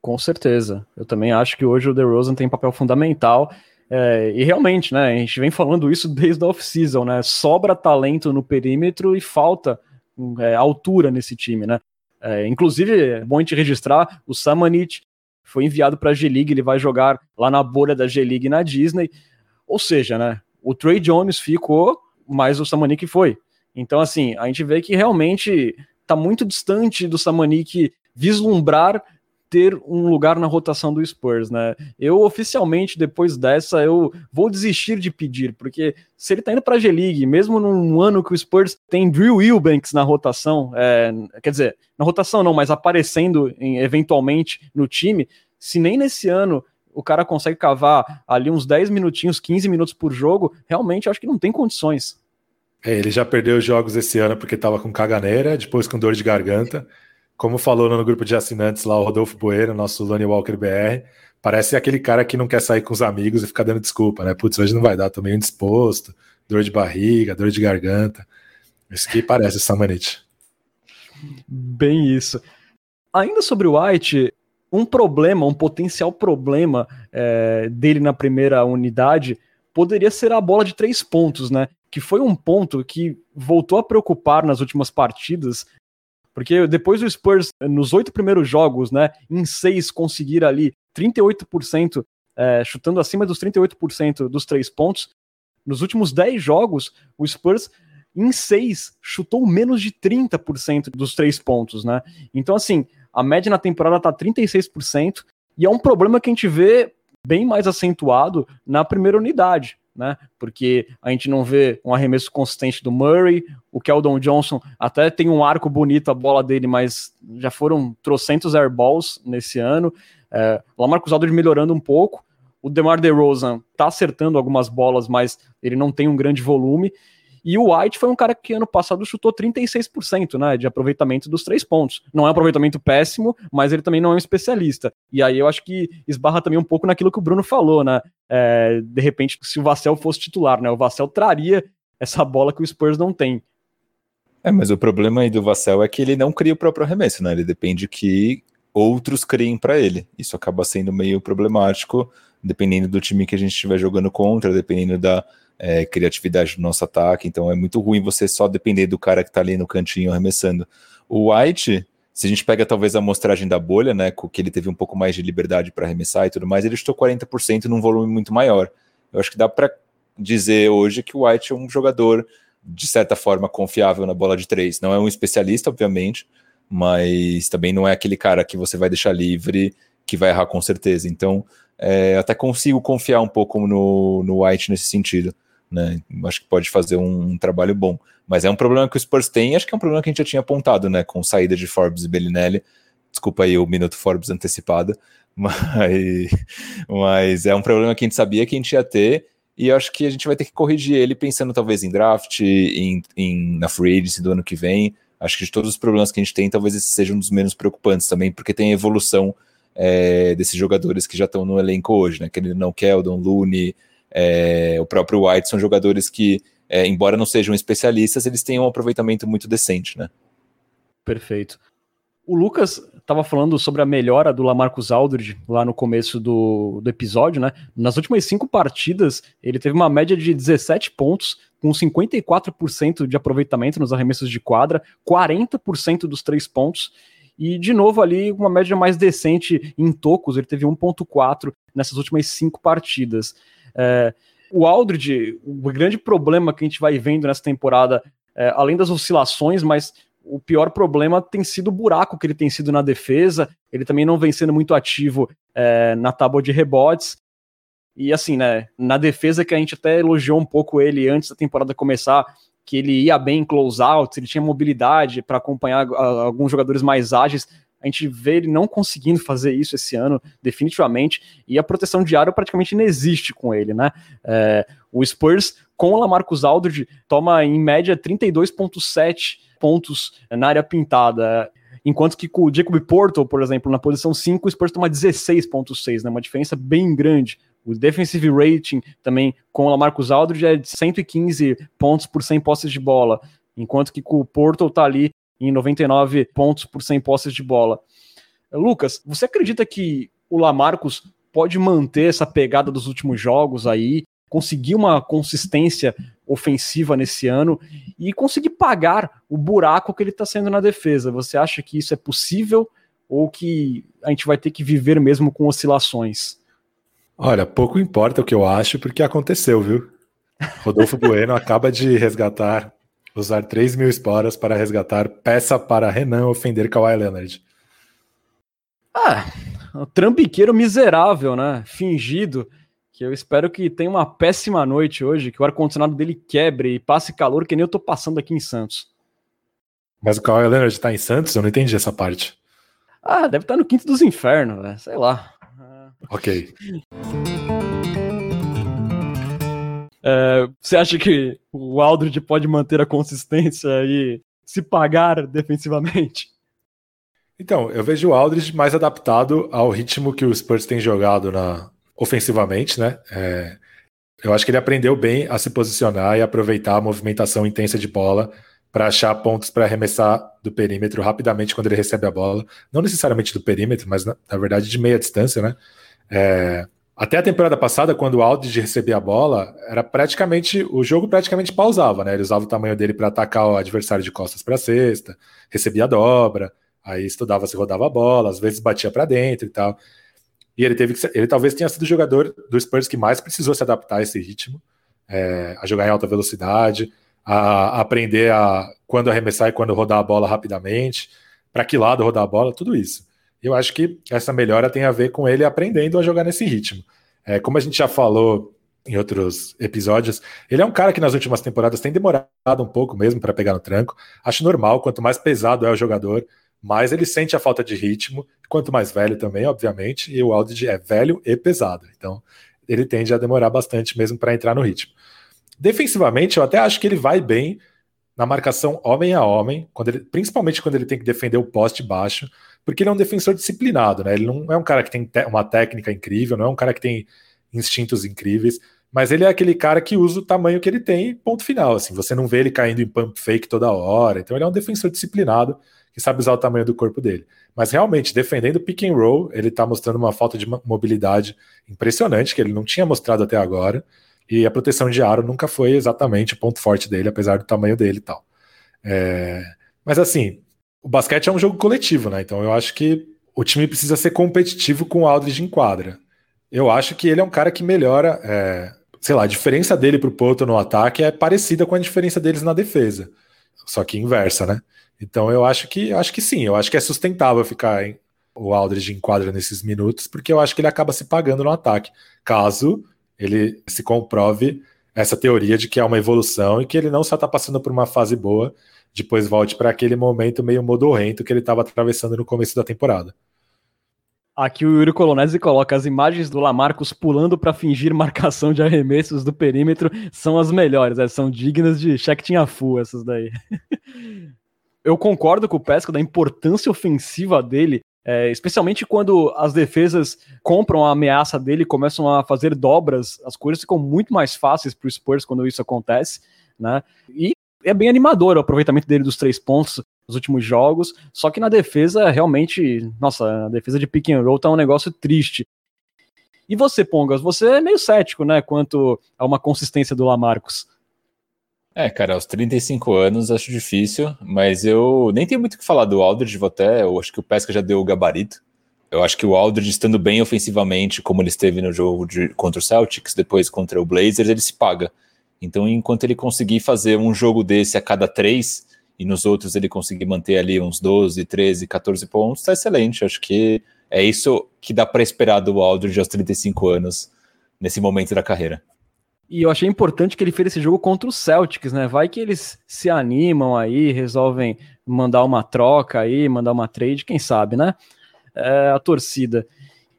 Com certeza. Eu também acho que hoje o DeRozan tem papel fundamental. É, e realmente, né, a gente vem falando isso desde a off-season, né? Sobra talento no perímetro e falta é, altura nesse time, né? É, inclusive, é bom a gente registrar, o Samanit foi enviado para a G-League, ele vai jogar lá na bolha da G-League na Disney. Ou seja, né, o Trey Jones ficou, mas o Samanik foi. Então, assim, a gente vê que realmente está muito distante do Samanik vislumbrar ter um lugar na rotação do Spurs, né? Eu oficialmente depois dessa eu vou desistir de pedir, porque se ele tá indo para a G-League, mesmo num ano que o Spurs tem Drew Eubanks na rotação, é, quer dizer, na rotação não, mas aparecendo em, eventualmente no time, se nem nesse ano o cara consegue cavar ali uns 10 minutinhos, 15 minutos por jogo, realmente acho que não tem condições. É, ele já perdeu os jogos esse ano porque estava com caganeira, depois com dor de garganta. Como falou no grupo de assinantes lá, o Rodolfo Poeira, nosso Lonnie Walker BR, parece aquele cara que não quer sair com os amigos e ficar dando desculpa, né? Putz, hoje não vai dar, tô meio indisposto, dor de barriga, dor de garganta. Isso que parece Samanit. Bem isso. Ainda sobre o White, um problema, um potencial problema é, dele na primeira unidade poderia ser a bola de três pontos, né? Que foi um ponto que voltou a preocupar nas últimas partidas, porque depois do Spurs, nos oito primeiros jogos, né, em seis, conseguir ali 38%, é, chutando acima dos 38% dos três pontos. Nos últimos dez jogos, o Spurs, em seis, chutou menos de 30% dos três pontos, né? Então, assim, a média na temporada tá 36%, e é um problema que a gente vê bem mais acentuado na primeira unidade né? Porque a gente não vê um arremesso consistente do Murray, o Keldon Johnson até tem um arco bonito a bola dele, mas já foram trocentos airballs nesse ano. É, Lamarcus Aldridge melhorando um pouco. O DeMar DeRozan tá acertando algumas bolas, mas ele não tem um grande volume. E o White foi um cara que ano passado chutou 36% né, de aproveitamento dos três pontos. Não é um aproveitamento péssimo, mas ele também não é um especialista. E aí eu acho que esbarra também um pouco naquilo que o Bruno falou, né? É, de repente, se o Vassell fosse titular, né? O Vassell traria essa bola que o Spurs não tem. É, mas o problema aí do Vassell é que ele não cria o próprio arremesso, né? Ele depende que outros criem para ele. Isso acaba sendo meio problemático, dependendo do time que a gente estiver jogando contra, dependendo da é, criatividade do nosso ataque. Então é muito ruim você só depender do cara que está ali no cantinho arremessando. O White, se a gente pega talvez a amostragem da bolha, né, que ele teve um pouco mais de liberdade para arremessar e tudo mais, ele estou 40% num volume muito maior. Eu acho que dá para dizer hoje que o White é um jogador de certa forma confiável na bola de três. Não é um especialista, obviamente, mas também não é aquele cara que você vai deixar livre que vai errar com certeza. Então, é, até consigo confiar um pouco no, no White nesse sentido né? Acho que pode fazer um, um, trabalho bom. Mas é um problema que o Spurs tem, acho que é um problema que a gente já tinha apontado, né? Com saída de Forbes e Bellinelli. Desculpa aí o minuto Forbes antecipado, mas, mas é um problema que a gente sabia que a gente ia ter, e acho que a gente vai ter que corrigir ele pensando talvez em draft, em, em na free agency do ano que vem. Acho que de todos os problemas que a gente tem, talvez esse seja um dos menos preocupantes também, porque tem a evolução é, desses jogadores que já estão no elenco hoje, né? Que ele não Keldon, Looney, é, o próprio White são jogadores que, é, embora não sejam especialistas, eles têm um aproveitamento muito decente, né? Perfeito. O Lucas estava falando sobre a melhora do Lamarcus Aldridge lá no começo do, do episódio, né? Nas últimas cinco partidas, ele teve uma média de 17 pontos, com 54% de aproveitamento nos arremessos de quadra, 40% dos três pontos, e de novo ali uma média mais decente em tocos, ele teve 1.4 nessas últimas cinco partidas. É, o Aldridge, o grande problema que a gente vai vendo nessa temporada, é, além das oscilações, mas o pior problema tem sido o buraco que ele tem sido na defesa. Ele também não vem sendo muito ativo é, na tábua de rebotes. E assim, né, na defesa que a gente até elogiou um pouco ele antes da temporada começar, que ele ia bem em close-outs, ele tinha mobilidade para acompanhar alguns jogadores mais ágeis. A gente vê ele não conseguindo fazer isso esse ano, definitivamente, e a proteção aro praticamente não existe com ele, né? É, o Spurs, com o Lamarcus Aldridge, toma em média 32,7 pontos na área pintada. Enquanto que com o Jacob Porto, por exemplo, na posição 5, o Spurs toma 16,6, né? Uma diferença bem grande. O defensive rating também com o Lamarcus Aldridge é de 115 pontos por 100 posses de bola, enquanto que com o Porto tá ali em 99 pontos por 100 posses de bola. Lucas, você acredita que o Lamarcus pode manter essa pegada dos últimos jogos aí, conseguir uma consistência ofensiva nesse ano e conseguir pagar o buraco que ele está sendo na defesa? Você acha que isso é possível ou que a gente vai ter que viver mesmo com oscilações? Olha, pouco importa o que eu acho, porque aconteceu, viu? Rodolfo Bueno acaba de resgatar, usar 3 mil esporas para resgatar peça para Renan ofender Kawhi Leonard. Ah, um trambiqueiro miserável, né? Fingido. Que eu espero que tenha uma péssima noite hoje, que o ar-condicionado dele quebre e passe calor, que nem eu tô passando aqui em Santos. Mas o Kawhi Leonard tá em Santos? Eu não entendi essa parte. Ah, deve estar tá no quinto dos infernos, né? Sei lá. Ok. É, você acha que o Aldridge pode manter a consistência e se pagar defensivamente? Então, eu vejo o Aldridge mais adaptado ao ritmo que o Spurs tem jogado na ofensivamente, né? É, eu acho que ele aprendeu bem a se posicionar e aproveitar a movimentação intensa de bola para achar pontos para arremessar do perímetro rapidamente quando ele recebe a bola. Não necessariamente do perímetro, mas na, na verdade de meia distância, né? É, até a temporada passada, quando o Aldridge recebia a bola, era praticamente o jogo praticamente pausava, né? Ele usava o tamanho dele para atacar o adversário de costas para cesta, recebia a dobra, aí estudava se rodava a bola, às vezes batia para dentro e tal. E ele teve que, ele talvez tenha sido o jogador do Spurs que mais precisou se adaptar a esse ritmo, é, a jogar em alta velocidade, a, a aprender a quando arremessar e quando rodar a bola rapidamente, para que lado rodar a bola, tudo isso. Eu acho que essa melhora tem a ver com ele aprendendo a jogar nesse ritmo. É, como a gente já falou em outros episódios, ele é um cara que nas últimas temporadas tem demorado um pouco mesmo para pegar no tranco. Acho normal, quanto mais pesado é o jogador, mais ele sente a falta de ritmo, quanto mais velho também, obviamente, e o Aldridge é velho e pesado. Então, ele tende a demorar bastante mesmo para entrar no ritmo. Defensivamente, eu até acho que ele vai bem na marcação homem a homem, quando ele, principalmente quando ele tem que defender o poste baixo porque ele é um defensor disciplinado, né? Ele não é um cara que tem uma técnica incrível, não é um cara que tem instintos incríveis, mas ele é aquele cara que usa o tamanho que ele tem, ponto final. Assim, você não vê ele caindo em pump fake toda hora. Então ele é um defensor disciplinado que sabe usar o tamanho do corpo dele. Mas realmente, defendendo o pick and roll, ele está mostrando uma falta de mobilidade impressionante que ele não tinha mostrado até agora. E a proteção de aro nunca foi exatamente o ponto forte dele, apesar do tamanho dele e tal. É... Mas assim, o basquete é um jogo coletivo, né? Então eu acho que o time precisa ser competitivo com o Aldridge em quadra. Eu acho que ele é um cara que melhora, é, sei lá, a diferença dele pro Poto no ataque é parecida com a diferença deles na defesa, só que inversa, né? Então eu acho que acho que sim, eu acho que é sustentável ficar em, o Aldridge em quadra nesses minutos, porque eu acho que ele acaba se pagando no ataque, caso ele se comprove essa teoria de que é uma evolução e que ele não só está passando por uma fase boa, depois volte para aquele momento meio modorrento que ele estava atravessando no começo da temporada. Aqui o Yuri Colonese coloca as imagens do Lamarcus pulando para fingir marcação de arremessos do perímetro são as melhores, né? são dignas de tinha full essas daí. Eu concordo com o Pesca da importância ofensiva dele, é, especialmente quando as defesas compram a ameaça dele começam a fazer dobras, as coisas ficam muito mais fáceis para o Spurs quando isso acontece, né? E é bem animador o aproveitamento dele dos três pontos nos últimos jogos, só que na defesa, realmente, nossa, a defesa de pick and roll tá um negócio triste. E você, Pongas, você é meio cético, né, quanto a uma consistência do Lamarcus. É, cara, aos 35 anos acho difícil, mas eu nem tenho muito o que falar do Aldridge, vou até, eu acho que o Pesca já deu o gabarito. Eu acho que o Aldridge estando bem ofensivamente, como ele esteve no jogo de, contra o Celtics, depois contra o Blazers, ele se paga. Então, enquanto ele conseguir fazer um jogo desse a cada três, e nos outros ele conseguir manter ali uns 12, 13, 14 pontos, tá excelente. Acho que é isso que dá para esperar do Aldridge aos 35 anos, nesse momento da carreira. E eu achei importante que ele fez esse jogo contra os Celtics, né? Vai que eles se animam aí, resolvem mandar uma troca aí, mandar uma trade, quem sabe, né? É, a torcida.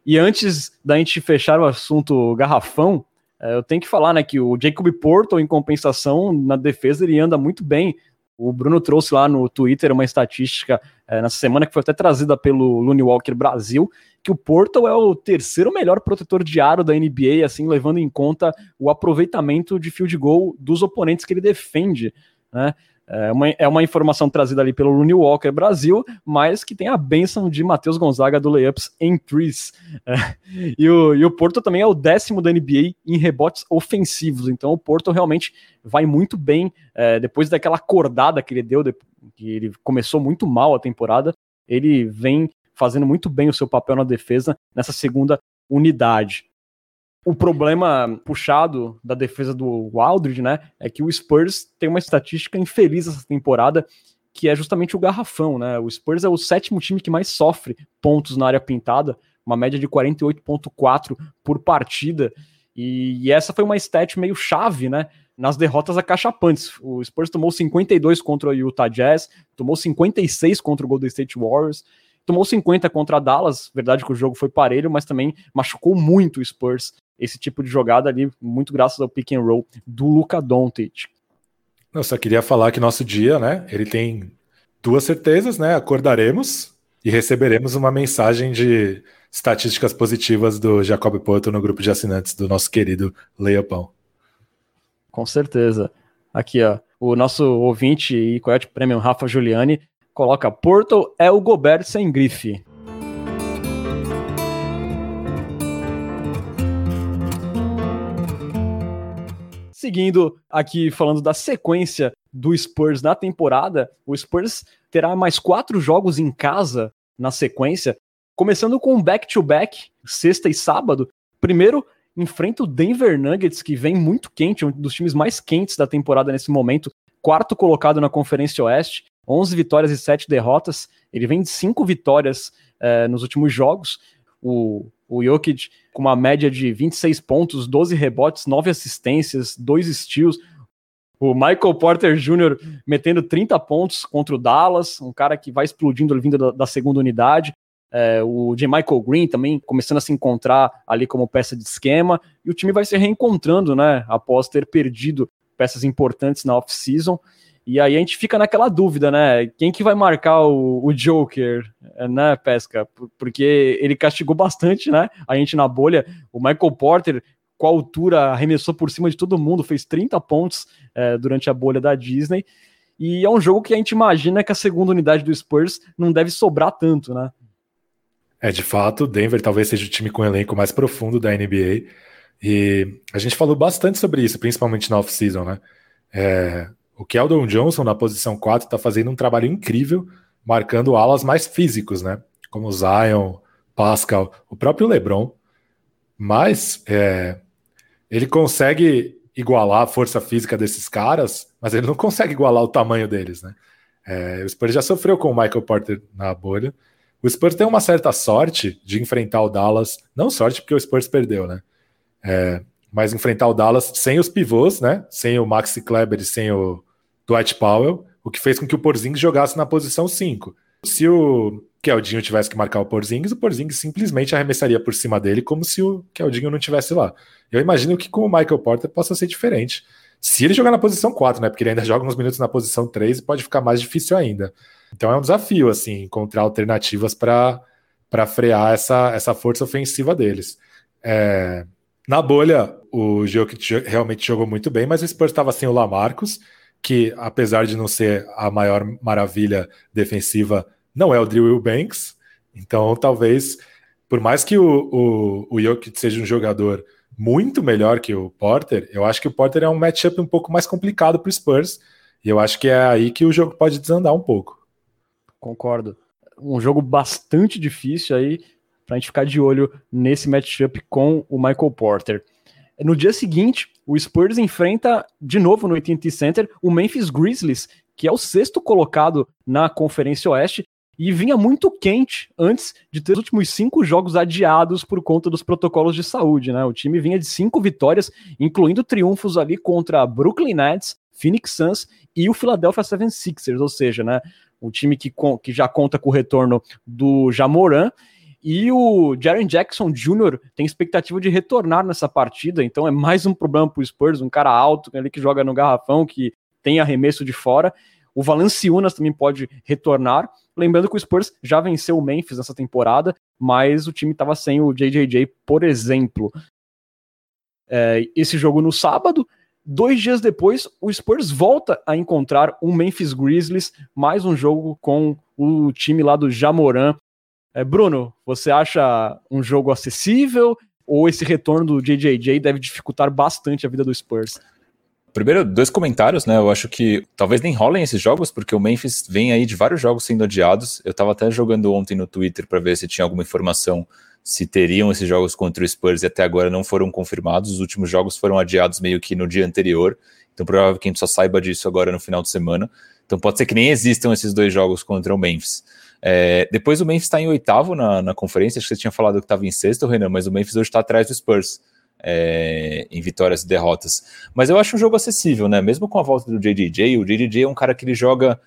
E antes da gente fechar o assunto garrafão, eu tenho que falar, né, que o Jacob Porto, em compensação, na defesa, ele anda muito bem. O Bruno trouxe lá no Twitter uma estatística é, nessa semana que foi até trazida pelo Looney Walker Brasil, que o Porto é o terceiro melhor protetor de aro da NBA, assim, levando em conta o aproveitamento de field goal dos oponentes que ele defende. Né? É uma, é uma informação trazida ali pelo Rooney Walker Brasil, mas que tem a benção de Matheus Gonzaga do Layups em Trees. É, e, o, e o Porto também é o décimo da NBA em rebotes ofensivos, então o Porto realmente vai muito bem. É, depois daquela acordada que ele deu, que ele começou muito mal a temporada, ele vem fazendo muito bem o seu papel na defesa nessa segunda unidade. O problema puxado da defesa do Aldridge, né, é que o Spurs tem uma estatística infeliz essa temporada, que é justamente o garrafão, né? O Spurs é o sétimo time que mais sofre pontos na área pintada, uma média de 48.4 por partida. E, e, essa foi uma stat meio chave, né? Nas derrotas acachapantes. O Spurs tomou 52 contra o Utah Jazz, tomou 56 contra o Golden State Warriors, tomou 50 contra a Dallas. Verdade que o jogo foi parelho, mas também machucou muito o Spurs esse tipo de jogada ali, muito graças ao pick and roll do Luca Doncic. Eu só queria falar que nosso dia, né, ele tem duas certezas, né, acordaremos e receberemos uma mensagem de estatísticas positivas do Jacob Porto no grupo de assinantes do nosso querido Leopão. Com certeza. Aqui, ó, o nosso ouvinte e Coyote Premium Rafa Giuliani coloca Porto é o Gobert sem grife. Seguindo aqui falando da sequência do Spurs na temporada, o Spurs terá mais quatro jogos em casa na sequência, começando com um back-to-back, sexta e sábado. Primeiro, enfrenta o Denver Nuggets, que vem muito quente, um dos times mais quentes da temporada nesse momento, quarto colocado na Conferência Oeste, 11 vitórias e 7 derrotas. Ele vem de 5 vitórias eh, nos últimos jogos. O o Jokic com uma média de 26 pontos, 12 rebotes, 9 assistências, 2 steals. O Michael Porter Jr. metendo 30 pontos contra o Dallas, um cara que vai explodindo vindo da, da segunda unidade. É, o J. Michael Green também começando a se encontrar ali como peça de esquema, e o time vai se reencontrando, né, após ter perdido peças importantes na off-season. E aí a gente fica naquela dúvida, né? Quem que vai marcar o, o Joker, né, Pesca? Porque ele castigou bastante, né? A gente na bolha. O Michael Porter, com a altura, arremessou por cima de todo mundo, fez 30 pontos é, durante a bolha da Disney. E é um jogo que a gente imagina que a segunda unidade do Spurs não deve sobrar tanto, né? É, de fato, Denver talvez seja o time com o elenco mais profundo da NBA. E a gente falou bastante sobre isso, principalmente na off-season, né? É, o Keldon Johnson, na posição 4, está fazendo um trabalho incrível, marcando alas mais físicos, né? Como Zion, Pascal, o próprio LeBron. Mas é, ele consegue igualar a força física desses caras, mas ele não consegue igualar o tamanho deles, né? É, o Spurs já sofreu com o Michael Porter na bolha. O Spurs tem uma certa sorte de enfrentar o Dallas, não sorte porque o Spurs perdeu, né? É, mas enfrentar o Dallas sem os pivôs, né? Sem o Maxi Kleber e sem o Dwight Powell, o que fez com que o Porzingis jogasse na posição 5. Se o Keldinho tivesse que marcar o Porzingis, o Porzingis simplesmente arremessaria por cima dele como se o Keldinho não tivesse lá. Eu imagino que com o Michael Porter possa ser diferente. Se ele jogar na posição 4, né? Porque ele ainda joga uns minutos na posição 3 e pode ficar mais difícil ainda. Então é um desafio, assim, encontrar alternativas para frear essa, essa força ofensiva deles. É, na bolha, o Jokic realmente jogou muito bem, mas o Spurs estava sem o Lamarcus, que apesar de não ser a maior maravilha defensiva, não é o Drew Banks. Então, talvez, por mais que o, o, o Jokic seja um jogador muito melhor que o Porter, eu acho que o Porter é um matchup um pouco mais complicado para o Spurs. E eu acho que é aí que o jogo pode desandar um pouco. Concordo. Um jogo bastante difícil aí para a gente ficar de olho nesse matchup com o Michael Porter. No dia seguinte, o Spurs enfrenta de novo no AT&T Center o Memphis Grizzlies, que é o sexto colocado na Conferência Oeste e vinha muito quente antes de ter os últimos cinco jogos adiados por conta dos protocolos de saúde, né? O time vinha de cinco vitórias, incluindo triunfos ali contra Brooklyn Nets, Phoenix Suns e o Philadelphia 76ers, ou seja, né, um time que, que já conta com o retorno do Jamoran e o Jaren Jackson Jr. tem expectativa de retornar nessa partida, então é mais um problema para o Spurs, um cara alto ali que joga no garrafão, que tem arremesso de fora. O Valanciunas também pode retornar. Lembrando que o Spurs já venceu o Memphis nessa temporada, mas o time estava sem o JJJ, por exemplo. É, esse jogo no sábado, Dois dias depois, o Spurs volta a encontrar o Memphis Grizzlies, mais um jogo com o time lá do Jamoran. É, Bruno, você acha um jogo acessível ou esse retorno do JJJ deve dificultar bastante a vida do Spurs? Primeiro, dois comentários, né? Eu acho que talvez nem rolem esses jogos, porque o Memphis vem aí de vários jogos sendo adiados. Eu tava até jogando ontem no Twitter para ver se tinha alguma informação se teriam esses jogos contra o Spurs e até agora não foram confirmados. Os últimos jogos foram adiados meio que no dia anterior. Então, provavelmente a gente só saiba disso agora no final de semana. Então, pode ser que nem existam esses dois jogos contra o Memphis. É, depois, o Memphis está em oitavo na, na conferência. Acho que você tinha falado que estava em sexto, Renan, mas o Memphis hoje está atrás do Spurs é, em vitórias e derrotas. Mas eu acho um jogo acessível, né? Mesmo com a volta do JJJ, o JJJ é um cara que ele joga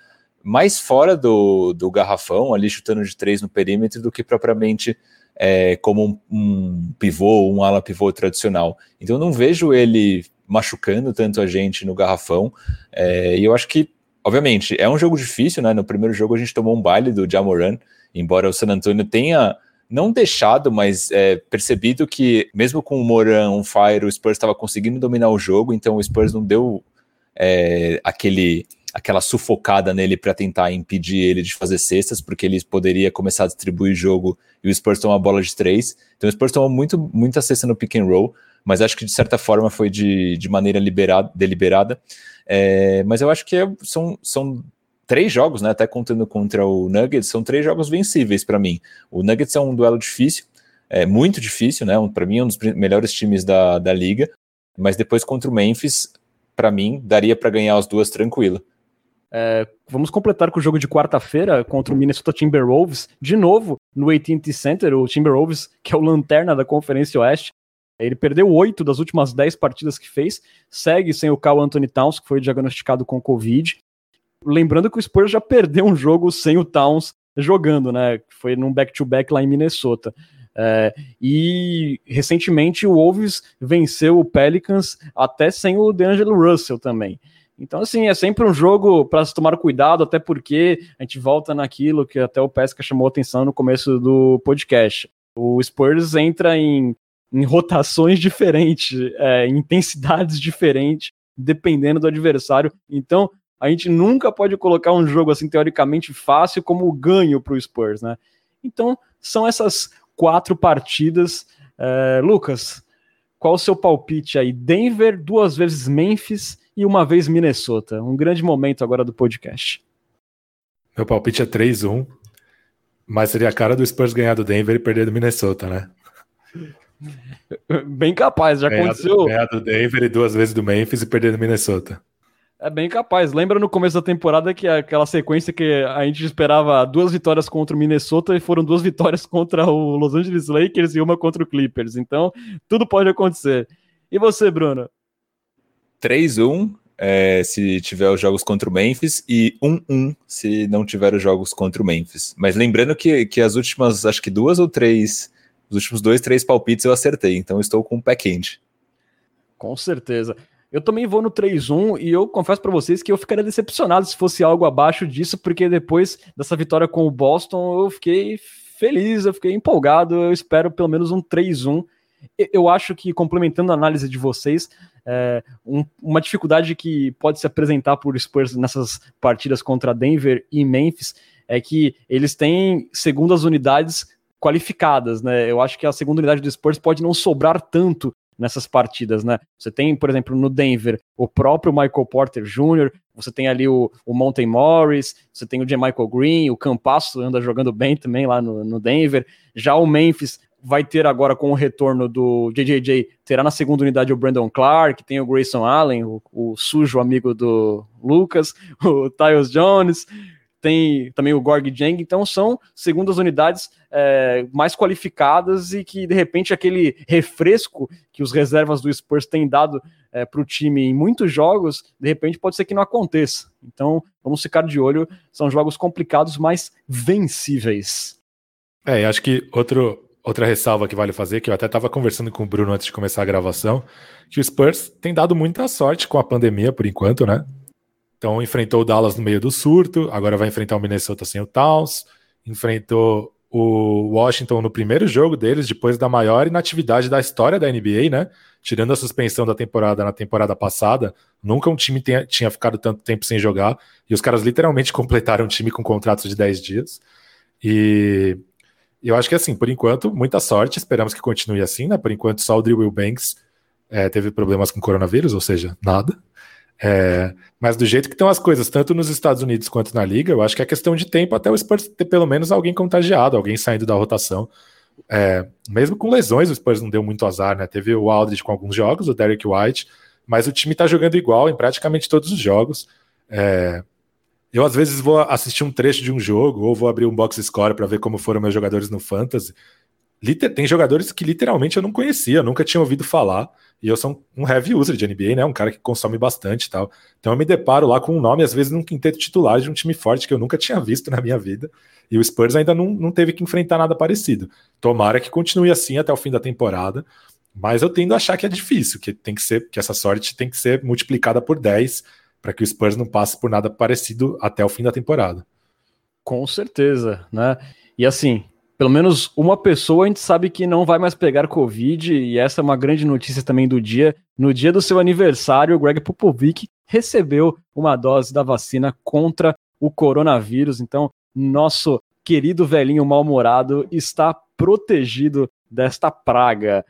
mais fora do, do garrafão, ali chutando de três no perímetro, do que propriamente é, como um, um, pivô, um ala pivô tradicional. Então eu não vejo ele machucando tanto a gente no garrafão. É, e eu acho que, obviamente, é um jogo difícil, né? No primeiro jogo a gente tomou um baile do Jamoran, embora o San Antonio tenha não deixado, mas é, percebido que mesmo com o Moran on fire, o Spurs estava conseguindo dominar o jogo, então o Spurs não deu é, aquele aquela sufocada nele para tentar impedir ele de fazer cestas, porque ele poderia começar a distribuir jogo e o Spurs tomou a bola de três. Então o Spurs tomou muito, muita cesta no pick and roll, mas acho que de certa forma foi de, de maneira liberada, deliberada. É, mas eu acho que é, são, são três jogos, né? Até contando contra o Nuggets, são três jogos vencíveis para mim. O Nuggets é um duelo difícil, é muito difícil, né? Um, para mim é um dos melhores times da, da liga. Mas depois contra o Memphis, para mim daria para ganhar as duas tranquilo. É, vamos completar com o jogo de quarta-feira contra o Minnesota Timberwolves, de novo no AT&T Center, o Timberwolves, que é o lanterna da Conferência Oeste, ele perdeu oito das últimas dez partidas que fez, segue sem o Carl Anthony Towns, que foi diagnosticado com Covid, Lembrando que o Spurs já perdeu um jogo sem o Towns jogando, né? Foi num back-to-back -back lá em Minnesota. É, e recentemente o Wolves venceu o Pelicans até sem o DeAngelo Russell também. Então, assim, é sempre um jogo para se tomar cuidado, até porque a gente volta naquilo que até o Pesca chamou atenção no começo do podcast. O Spurs entra em, em rotações diferentes, é, intensidades diferentes, dependendo do adversário. Então, a gente nunca pode colocar um jogo assim teoricamente fácil como ganho para o Spurs, né? Então são essas quatro partidas. É, Lucas, qual o seu palpite aí? Denver, duas vezes Memphis e uma vez Minnesota. Um grande momento agora do podcast. Meu palpite é 3-1, mas seria a cara do Spurs ganhar do Denver e perder do Minnesota, né? Bem capaz, já ganhar, aconteceu. Ganhar do Denver e duas vezes do Memphis e perder do Minnesota. É bem capaz. Lembra no começo da temporada que aquela sequência que a gente esperava duas vitórias contra o Minnesota e foram duas vitórias contra o Los Angeles Lakers e uma contra o Clippers. Então, tudo pode acontecer. E você, Bruno? 3-1 é, se tiver os jogos contra o Memphis e 1-1 se não tiver os jogos contra o Memphis. Mas lembrando que, que as últimas, acho que duas ou três, os últimos dois, três palpites eu acertei. Então, estou com o pé quente. Com certeza. Eu também vou no 3-1 e eu confesso para vocês que eu ficaria decepcionado se fosse algo abaixo disso, porque depois dessa vitória com o Boston eu fiquei feliz, eu fiquei empolgado. Eu espero pelo menos um 3-1. Eu acho que, complementando a análise de vocês, é, um, uma dificuldade que pode se apresentar por Spurs nessas partidas contra Denver e Memphis é que eles têm segundas unidades qualificadas, né? Eu acho que a segunda unidade do Spurs pode não sobrar tanto nessas partidas, né? Você tem, por exemplo, no Denver, o próprio Michael Porter Jr., você tem ali o, o Monte Morris, você tem o J. Michael Green, o Campasso anda jogando bem também lá no, no Denver. Já o Memphis vai ter agora com o retorno do JJJ, terá na segunda unidade o Brandon Clark, tem o Grayson Allen, o, o sujo amigo do Lucas, o Tyus Jones, tem também o Gorg Jang, então são segundas unidades é, mais qualificadas e que de repente aquele refresco que os reservas do Spurs têm dado é, para o time em muitos jogos, de repente pode ser que não aconteça. Então vamos ficar de olho, são jogos complicados, mas vencíveis. É, acho que outro, outra ressalva que vale fazer, que eu até estava conversando com o Bruno antes de começar a gravação, que o Spurs tem dado muita sorte com a pandemia por enquanto, né? Então enfrentou o Dallas no meio do surto, agora vai enfrentar o Minnesota sem o Towns, enfrentou o Washington no primeiro jogo deles, depois da maior inatividade da história da NBA, né? Tirando a suspensão da temporada na temporada passada, nunca um time tenha, tinha ficado tanto tempo sem jogar. E os caras literalmente completaram o time com contratos de 10 dias. E eu acho que assim, por enquanto, muita sorte. Esperamos que continue assim, né? Por enquanto, só o Drew Wilbanks é, teve problemas com coronavírus, ou seja, nada. É, mas do jeito que estão as coisas, tanto nos Estados Unidos quanto na Liga, eu acho que é questão de tempo até o Spurs ter pelo menos alguém contagiado, alguém saindo da rotação. É, mesmo com lesões, o Spurs não deu muito azar, né? Teve o Aldridge com alguns jogos, o Derek White, mas o time tá jogando igual em praticamente todos os jogos. É, eu, às vezes, vou assistir um trecho de um jogo ou vou abrir um box score para ver como foram meus jogadores no Fantasy. Liter tem jogadores que literalmente eu não conhecia, nunca tinha ouvido falar. E eu sou um heavy user de NBA, né? Um cara que consome bastante e tal. Então eu me deparo lá com um nome, às vezes, num quinteto titular de um time forte que eu nunca tinha visto na minha vida. E o Spurs ainda não, não teve que enfrentar nada parecido. Tomara que continue assim até o fim da temporada. Mas eu tendo a achar que é difícil, que tem que ser, que essa sorte tem que ser multiplicada por 10 para que o Spurs não passe por nada parecido até o fim da temporada. Com certeza, né? E assim, pelo menos uma pessoa a gente sabe que não vai mais pegar Covid, e essa é uma grande notícia também do dia. No dia do seu aniversário, o Greg Popovich recebeu uma dose da vacina contra o coronavírus. Então, nosso querido velhinho mal-humorado está protegido desta praga.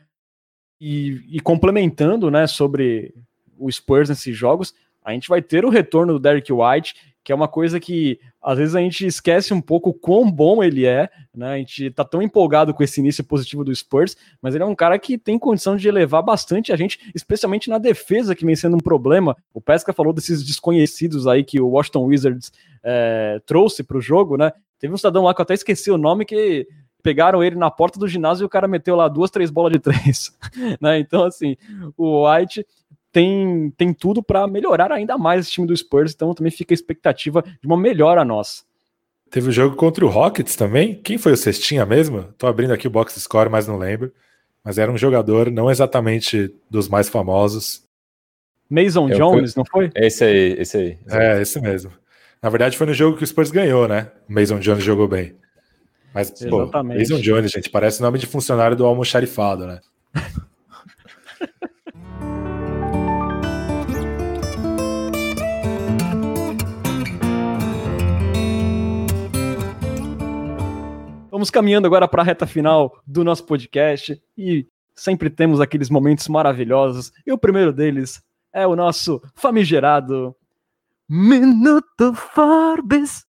E, e, complementando né, sobre o Spurs nesses jogos, a gente vai ter o retorno do Derek White, que é uma coisa que às vezes a gente esquece um pouco quão bom ele é, né? A gente tá tão empolgado com esse início positivo do Spurs, mas ele é um cara que tem condição de elevar bastante a gente, especialmente na defesa, que vem sendo um problema. O Pesca falou desses desconhecidos aí que o Washington Wizards é, trouxe para o jogo, né? Teve um cidadão lá que eu até esqueci o nome que pegaram ele na porta do ginásio e o cara meteu lá duas, três bolas de três, né? Então, assim, o White tem, tem tudo para melhorar ainda mais esse time do Spurs, então também fica a expectativa de uma melhora nossa. Teve o um jogo contra o Rockets também. Quem foi o Cestinha mesmo? Tô abrindo aqui o box score, mas não lembro. Mas era um jogador não exatamente dos mais famosos. Mason Jones, não foi? Esse aí, esse aí. É, esse mesmo. Na verdade, foi no jogo que o Spurs ganhou, né? O Mason Jones jogou bem. Mas, Exatamente. pô, Mason Jones, gente, parece nome de funcionário do almoxarifado, né? Vamos caminhando agora para a reta final do nosso podcast e sempre temos aqueles momentos maravilhosos. E o primeiro deles é o nosso famigerado Minuto Forbes.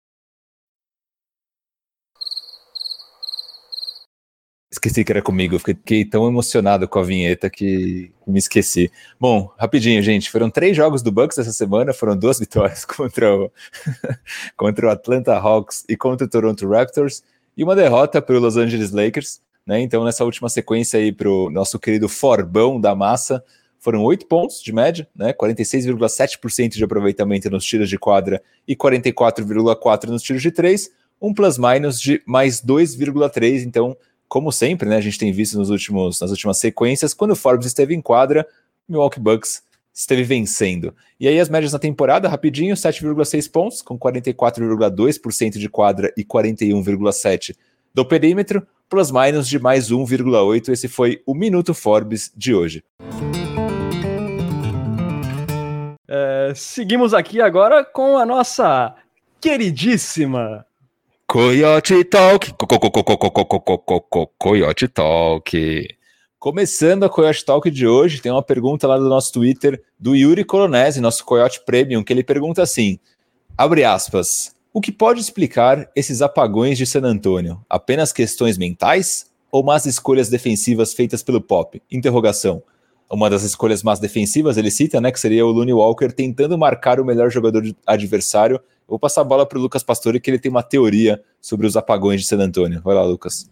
Esqueci que era comigo, fiquei tão emocionado com a vinheta que me esqueci. Bom, rapidinho, gente, foram três jogos do Bucks essa semana, foram duas vitórias contra o, contra o Atlanta Hawks e contra o Toronto Raptors e uma derrota para o Los Angeles Lakers. Né? Então, nessa última sequência aí para o nosso querido Forbão da massa, foram oito pontos de média, né? 46,7% de aproveitamento nos tiros de quadra e 44,4% nos tiros de três, um plus-minus de mais 2,3%. Então, como sempre, né, a gente tem visto nos últimos, nas últimas sequências, quando o Forbes esteve em quadra, Milwaukee Bucks esteve vencendo. E aí as médias na temporada, rapidinho, 7,6 pontos, com 44,2% de quadra e 41,7% do perímetro, plus minus de mais 1,8%. Esse foi o Minuto Forbes de hoje. É, seguimos aqui agora com a nossa queridíssima Coyote Talk. Coyote Talk. Começando a Coyote Talk de hoje, tem uma pergunta lá do nosso Twitter do Yuri Colonese, nosso Coyote Premium, que ele pergunta assim: abre aspas. O que pode explicar esses apagões de San Antônio? Apenas questões mentais ou más escolhas defensivas feitas pelo Pop? Interrogação. Uma das escolhas mais defensivas, ele cita, né, que seria o Looney Walker tentando marcar o melhor jogador adversário. vou passar a bola para o Lucas Pastore, que ele tem uma teoria sobre os apagões de San Antônio. Vai lá, Lucas.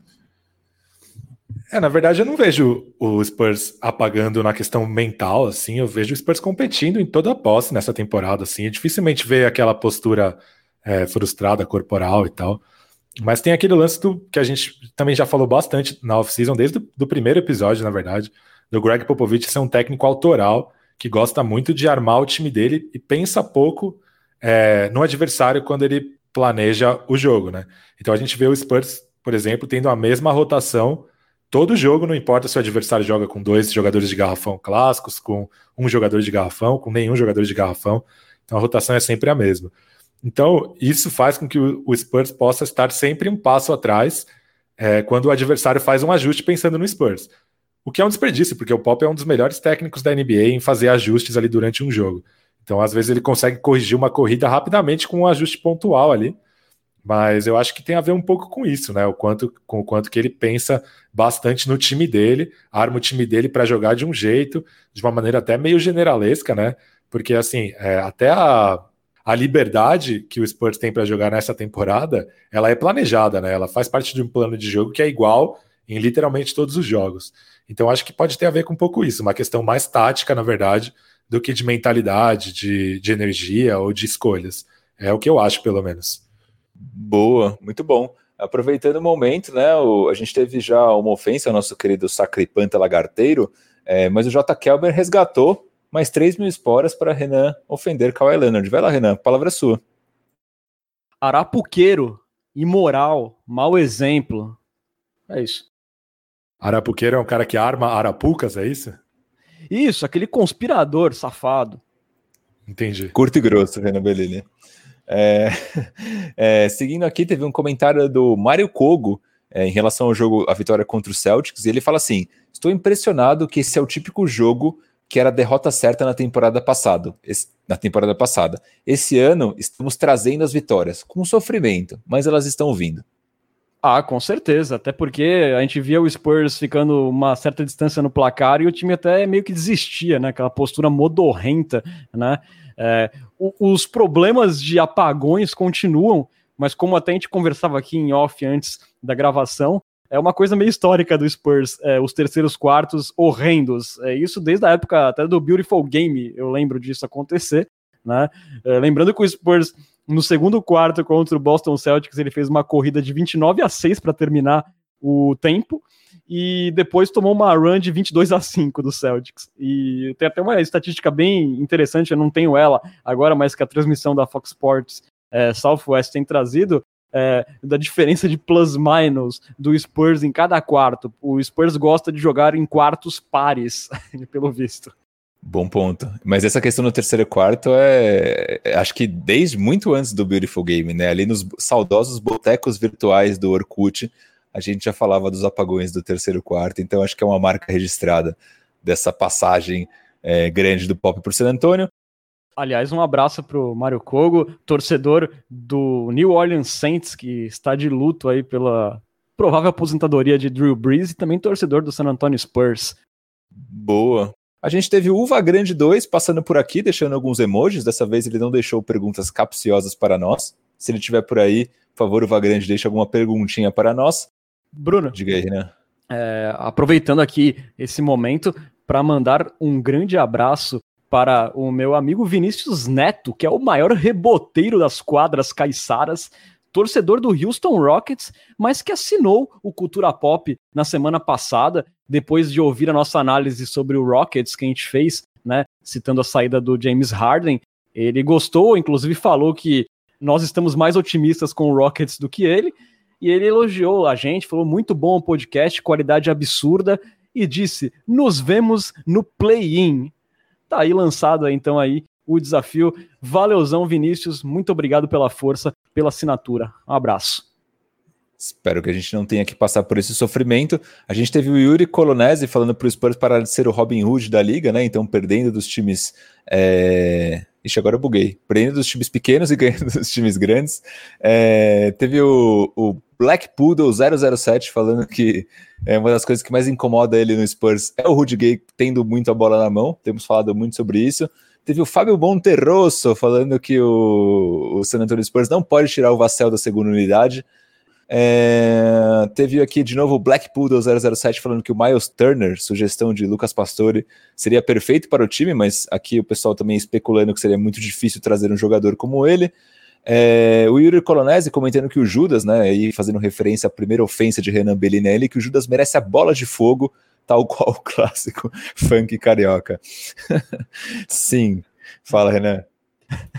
É, na verdade, eu não vejo o Spurs apagando na questão mental, assim. Eu vejo o Spurs competindo em toda a posse nessa temporada, assim. É dificilmente ver aquela postura é, frustrada, corporal e tal. Mas tem aquele lance do, que a gente também já falou bastante na off-season, desde o primeiro episódio, na verdade, do Greg Popovich ser um técnico autoral que gosta muito de armar o time dele e pensa pouco é, no adversário quando ele planeja o jogo, né? Então a gente vê o Spurs por exemplo, tendo a mesma rotação todo jogo, não importa se o adversário joga com dois jogadores de garrafão clássicos, com um jogador de garrafão, com nenhum jogador de garrafão. Então a rotação é sempre a mesma. Então, isso faz com que o Spurs possa estar sempre um passo atrás é, quando o adversário faz um ajuste pensando no Spurs. O que é um desperdício, porque o Pop é um dos melhores técnicos da NBA em fazer ajustes ali durante um jogo. Então, às vezes, ele consegue corrigir uma corrida rapidamente com um ajuste pontual ali. Mas eu acho que tem a ver um pouco com isso, né? O quanto, com o quanto que ele pensa bastante no time dele, arma o time dele para jogar de um jeito, de uma maneira até meio generalesca, né? Porque assim, é, até a, a liberdade que o Spurs tem para jogar nessa temporada, ela é planejada, né? Ela faz parte de um plano de jogo que é igual em literalmente todos os jogos. Então acho que pode ter a ver com um pouco isso, uma questão mais tática, na verdade, do que de mentalidade, de, de energia ou de escolhas. É o que eu acho, pelo menos. Boa, muito bom. Aproveitando o momento, né? O, a gente teve já uma ofensa ao nosso querido Sacripanta Lagarteiro, é, mas o J. Kelber resgatou mais 3 mil esporas para Renan ofender Kawhi Leonard. Vai lá, Renan, a palavra é sua. Arapuqueiro, imoral, mau exemplo. É isso. Arapuqueiro é um cara que arma arapucas, é isso? Isso, aquele conspirador safado. Entendi. Curto e grosso, Renan Bellini. É, é, seguindo aqui, teve um comentário do Mário Kogo é, em relação ao jogo, a vitória contra o Celtics, e ele fala assim: Estou impressionado que esse é o típico jogo que era a derrota certa na temporada passada. Na temporada passada. Esse ano estamos trazendo as vitórias, com sofrimento, mas elas estão vindo. Ah, com certeza, até porque a gente via o Spurs ficando uma certa distância no placar e o time até meio que desistia, né? Aquela postura modorrenta, né? É, os problemas de apagões continuam, mas como até a gente conversava aqui em off antes da gravação, é uma coisa meio histórica do Spurs, é, os terceiros quartos horrendos. É, isso desde a época até do Beautiful Game, eu lembro disso acontecer. Né? É, lembrando que o Spurs, no segundo quarto contra o Boston Celtics, ele fez uma corrida de 29 a 6 para terminar o tempo e depois tomou uma run de 22 a 5 do Celtics. E tem até uma estatística bem interessante, eu não tenho ela agora, mas que a transmissão da Fox Sports é, Southwest tem trazido, é, da diferença de plus-minus do Spurs em cada quarto. O Spurs gosta de jogar em quartos pares, pelo visto. Bom ponto. Mas essa questão no terceiro quarto é, é. Acho que desde muito antes do Beautiful Game, né? Ali nos saudosos botecos virtuais do Orkut, a gente já falava dos apagões do terceiro quarto, então acho que é uma marca registrada dessa passagem é, grande do Pop por San Antônio. Aliás, um abraço para o Mário Kogo, torcedor do New Orleans Saints, que está de luto aí pela provável aposentadoria de Drew Brees, e também torcedor do San Antonio Spurs. Boa. A gente teve o Uva Grande 2 passando por aqui, deixando alguns emojis. Dessa vez ele não deixou perguntas capciosas para nós. Se ele estiver por aí, por favor, Uva Grande, deixe alguma perguntinha para nós. Bruno. Diga aí, né? É, aproveitando aqui esse momento para mandar um grande abraço para o meu amigo Vinícius Neto, que é o maior reboteiro das quadras caiçaras, torcedor do Houston Rockets, mas que assinou o Cultura Pop na semana passada, depois de ouvir a nossa análise sobre o Rockets que a gente fez, né, citando a saída do James Harden. Ele gostou, inclusive falou que nós estamos mais otimistas com o Rockets do que ele, e ele elogiou a gente, falou muito bom o podcast, qualidade absurda, e disse: "Nos vemos no play-in". Tá aí lançado então aí o desafio. Valeuzão Vinícius, muito obrigado pela força, pela assinatura. Um abraço. Espero que a gente não tenha que passar por esse sofrimento. A gente teve o Yuri Colonese falando para o Spurs parar de ser o Robin Hood da liga, né? Então, perdendo dos times é, Ixi, agora eu buguei. Prendendo dos times pequenos e ganhando dos times grandes. É, teve o, o, Black Poodle 007 falando que é uma das coisas que mais incomoda ele no Spurs é o Rudy Gay tendo muito a bola na mão. Temos falado muito sobre isso. Teve o Fábio Monterroso falando que o, o San Antonio Spurs não pode tirar o Vassell da segunda unidade. É, teve aqui de novo o Black Poodle 007 falando que o Miles Turner, sugestão de Lucas Pastore, seria perfeito para o time, mas aqui o pessoal também especulando que seria muito difícil trazer um jogador como ele. É, o Yuri Colonese comentando que o Judas, né, aí fazendo referência à primeira ofensa de Renan Bellinelli, que o Judas merece a bola de fogo, tal qual o clássico funk carioca. Sim, fala Renan.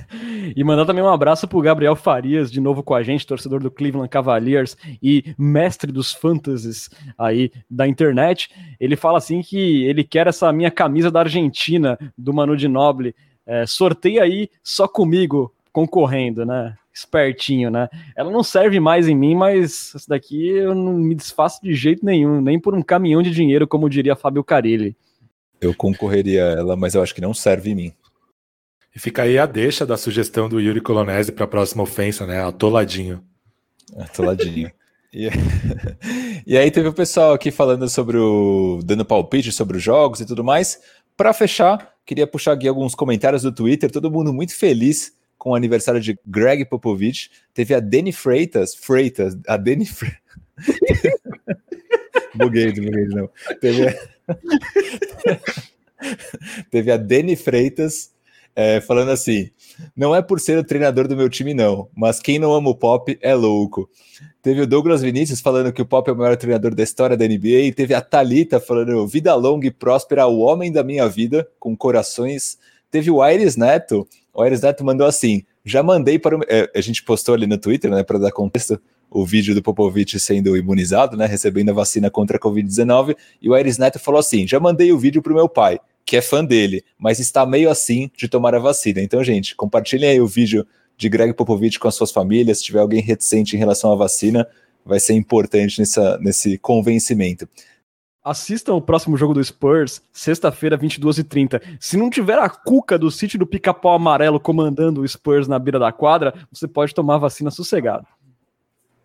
E mandar também um abraço pro Gabriel Farias, de novo com a gente, torcedor do Cleveland Cavaliers e mestre dos fantasies aí da internet. Ele fala assim que ele quer essa minha camisa da Argentina, do Manu de Noble. É, sorteia aí só comigo, concorrendo, né? Espertinho, né? Ela não serve mais em mim, mas essa daqui eu não me desfaço de jeito nenhum, nem por um caminhão de dinheiro, como diria Fábio Carilli. Eu concorreria a ela, mas eu acho que não serve em mim. E fica aí a deixa da sugestão do Yuri Colonese para a próxima ofensa, né? Atoladinho. Atoladinho. e, aí teve o pessoal aqui falando sobre o. dando palpite sobre os jogos e tudo mais. Para fechar, queria puxar aqui alguns comentários do Twitter, todo mundo muito feliz com o aniversário de Greg Popovich. Teve a Dani Freitas, Freitas, a Dani buguei, buguei não. Teve a... Teve a Dani Freitas é, falando assim: não é por ser o treinador do meu time, não, mas quem não ama o Pop é louco. Teve o Douglas Vinícius falando que o Pop é o maior treinador da história da NBA, teve a Talita falando vida longa e próspera, o homem da minha vida, com corações. Teve o Aires Neto, o Aires Neto mandou assim: já mandei para o. É, a gente postou ali no Twitter, né, para dar contexto, o vídeo do Popovich sendo imunizado, né, recebendo a vacina contra a Covid-19, e o Aires Neto falou assim: já mandei o vídeo para o meu pai que é fã dele, mas está meio assim de tomar a vacina. Então, gente, compartilhem aí o vídeo de Greg Popovich com as suas famílias. Se tiver alguém reticente em relação à vacina, vai ser importante nessa, nesse convencimento. Assistam o próximo jogo do Spurs, sexta-feira, 22h30. Se não tiver a cuca do sítio do pica-pau amarelo comandando o Spurs na beira da quadra, você pode tomar vacina sossegado.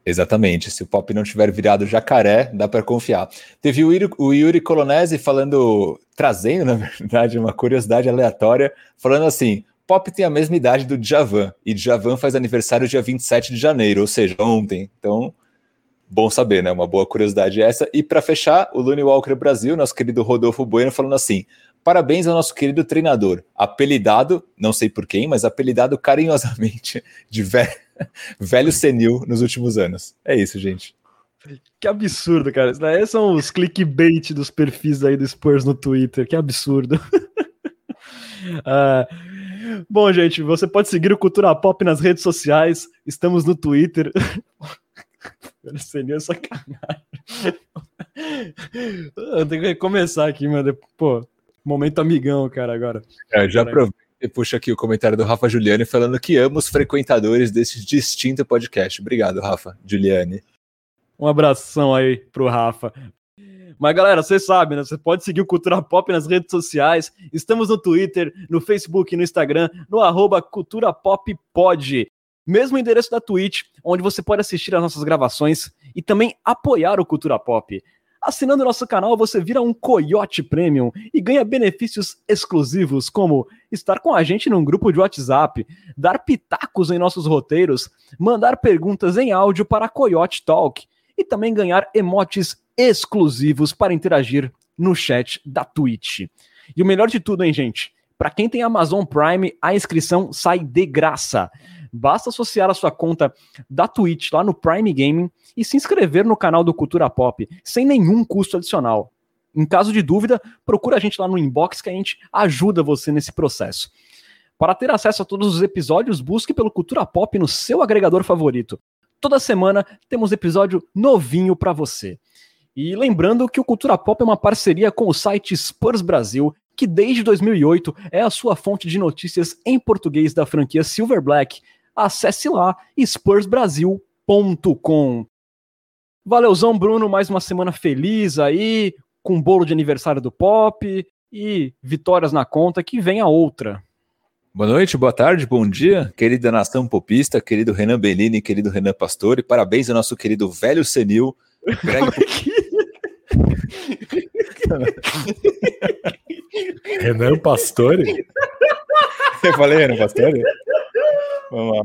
Exatamente. Se o Pop não tiver virado jacaré, dá para confiar. Teve o Yuri, o Yuri Colonese falando, trazendo, na verdade, uma curiosidade aleatória, falando assim: Pop tem a mesma idade do Djavan, e Djavan faz aniversário dia 27 de janeiro, ou seja, ontem. Então, bom saber, né? Uma boa curiosidade essa. E para fechar, o Lune Walker Brasil, nosso querido Rodolfo Bueno, falando assim: Parabéns ao nosso querido treinador, apelidado, não sei por quem, mas apelidado carinhosamente de velho, velho senil nos últimos anos. É isso, gente. Que absurdo, cara. Isso daí são os clickbait dos perfis aí do Spurs no Twitter. Que absurdo. uh, bom, gente, você pode seguir o Cultura Pop nas redes sociais. Estamos no Twitter. Velho senil é sacanagem. Eu tenho que começar aqui, mano. Pô, Momento amigão, cara, agora. É, já aproveita e puxa aqui o comentário do Rafa Giuliani falando que ama os frequentadores desse distinto podcast. Obrigado, Rafa Giuliani. Um abração aí pro Rafa. Mas galera, vocês sabem, né? Você pode seguir o Cultura Pop nas redes sociais. Estamos no Twitter, no Facebook, no Instagram, no arroba Cultura Pop Pod. Mesmo endereço da Twitch, onde você pode assistir as nossas gravações e também apoiar o Cultura Pop. Assinando nosso canal, você vira um Coyote Premium e ganha benefícios exclusivos, como estar com a gente num grupo de WhatsApp, dar pitacos em nossos roteiros, mandar perguntas em áudio para Coyote Talk e também ganhar emotes exclusivos para interagir no chat da Twitch. E o melhor de tudo, hein, gente? Para quem tem Amazon Prime, a inscrição sai de graça. Basta associar a sua conta da Twitch lá no Prime Gaming e se inscrever no canal do Cultura Pop, sem nenhum custo adicional. Em caso de dúvida, procura a gente lá no inbox que a gente ajuda você nesse processo. Para ter acesso a todos os episódios, busque pelo Cultura Pop no seu agregador favorito. Toda semana temos episódio novinho para você. E lembrando que o Cultura Pop é uma parceria com o site Spurs Brasil, que desde 2008 é a sua fonte de notícias em português da franquia Silver Black, acesse lá spursbrasil.com. Valeuzão, Bruno, mais uma semana feliz aí, com bolo de aniversário do Pop e vitórias na conta, que vem a outra. Boa noite, boa tarde, bom dia, querida nação popista, querido Renan Bellini, querido Renan Pastore, parabéns ao nosso querido velho senil, Greg... Renan Pastore? Eu falei Renan Pastore? Vamos lá.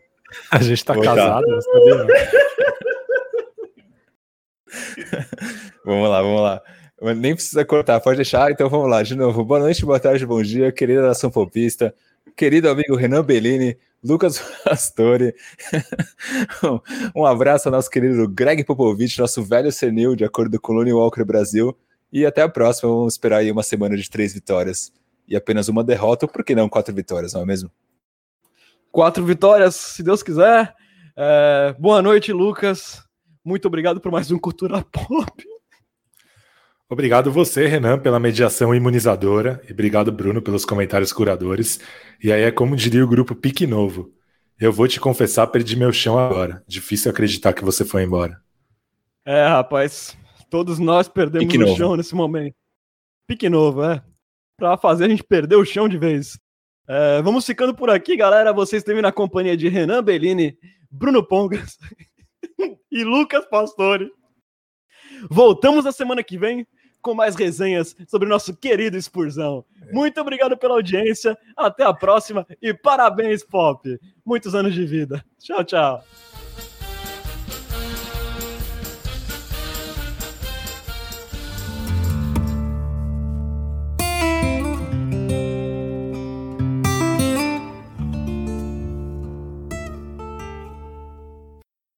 A gente tá Vou casado, não sabia. vamos lá, vamos lá. Nem precisa cortar, pode deixar. Então vamos lá, de novo. Boa noite, boa tarde, bom dia, querida nação popista, querido amigo Renan Bellini, Lucas Pastore. um abraço ao nosso querido Greg Popovich, nosso velho senil, de acordo com o Lone Walker Brasil. E até a próxima. Vamos esperar aí uma semana de três vitórias e apenas uma derrota, ou por que não quatro vitórias, não é mesmo? Quatro vitórias, se Deus quiser. É, boa noite, Lucas. Muito obrigado por mais um Cultura Pop. Obrigado você, Renan, pela mediação imunizadora. E obrigado, Bruno, pelos comentários curadores. E aí é como diria o grupo Pique Novo. Eu vou te confessar, perdi meu chão agora. Difícil acreditar que você foi embora. É, rapaz. Todos nós perdemos Pique o novo. chão nesse momento. Pique novo, é. Pra fazer a gente perder o chão de vez. É, vamos ficando por aqui, galera. Vocês esteve na companhia de Renan Bellini, Bruno Pongas e Lucas Pastore. Voltamos na semana que vem com mais resenhas sobre o nosso querido Spurzão. Muito obrigado pela audiência, até a próxima e parabéns, Pop! Muitos anos de vida. Tchau, tchau.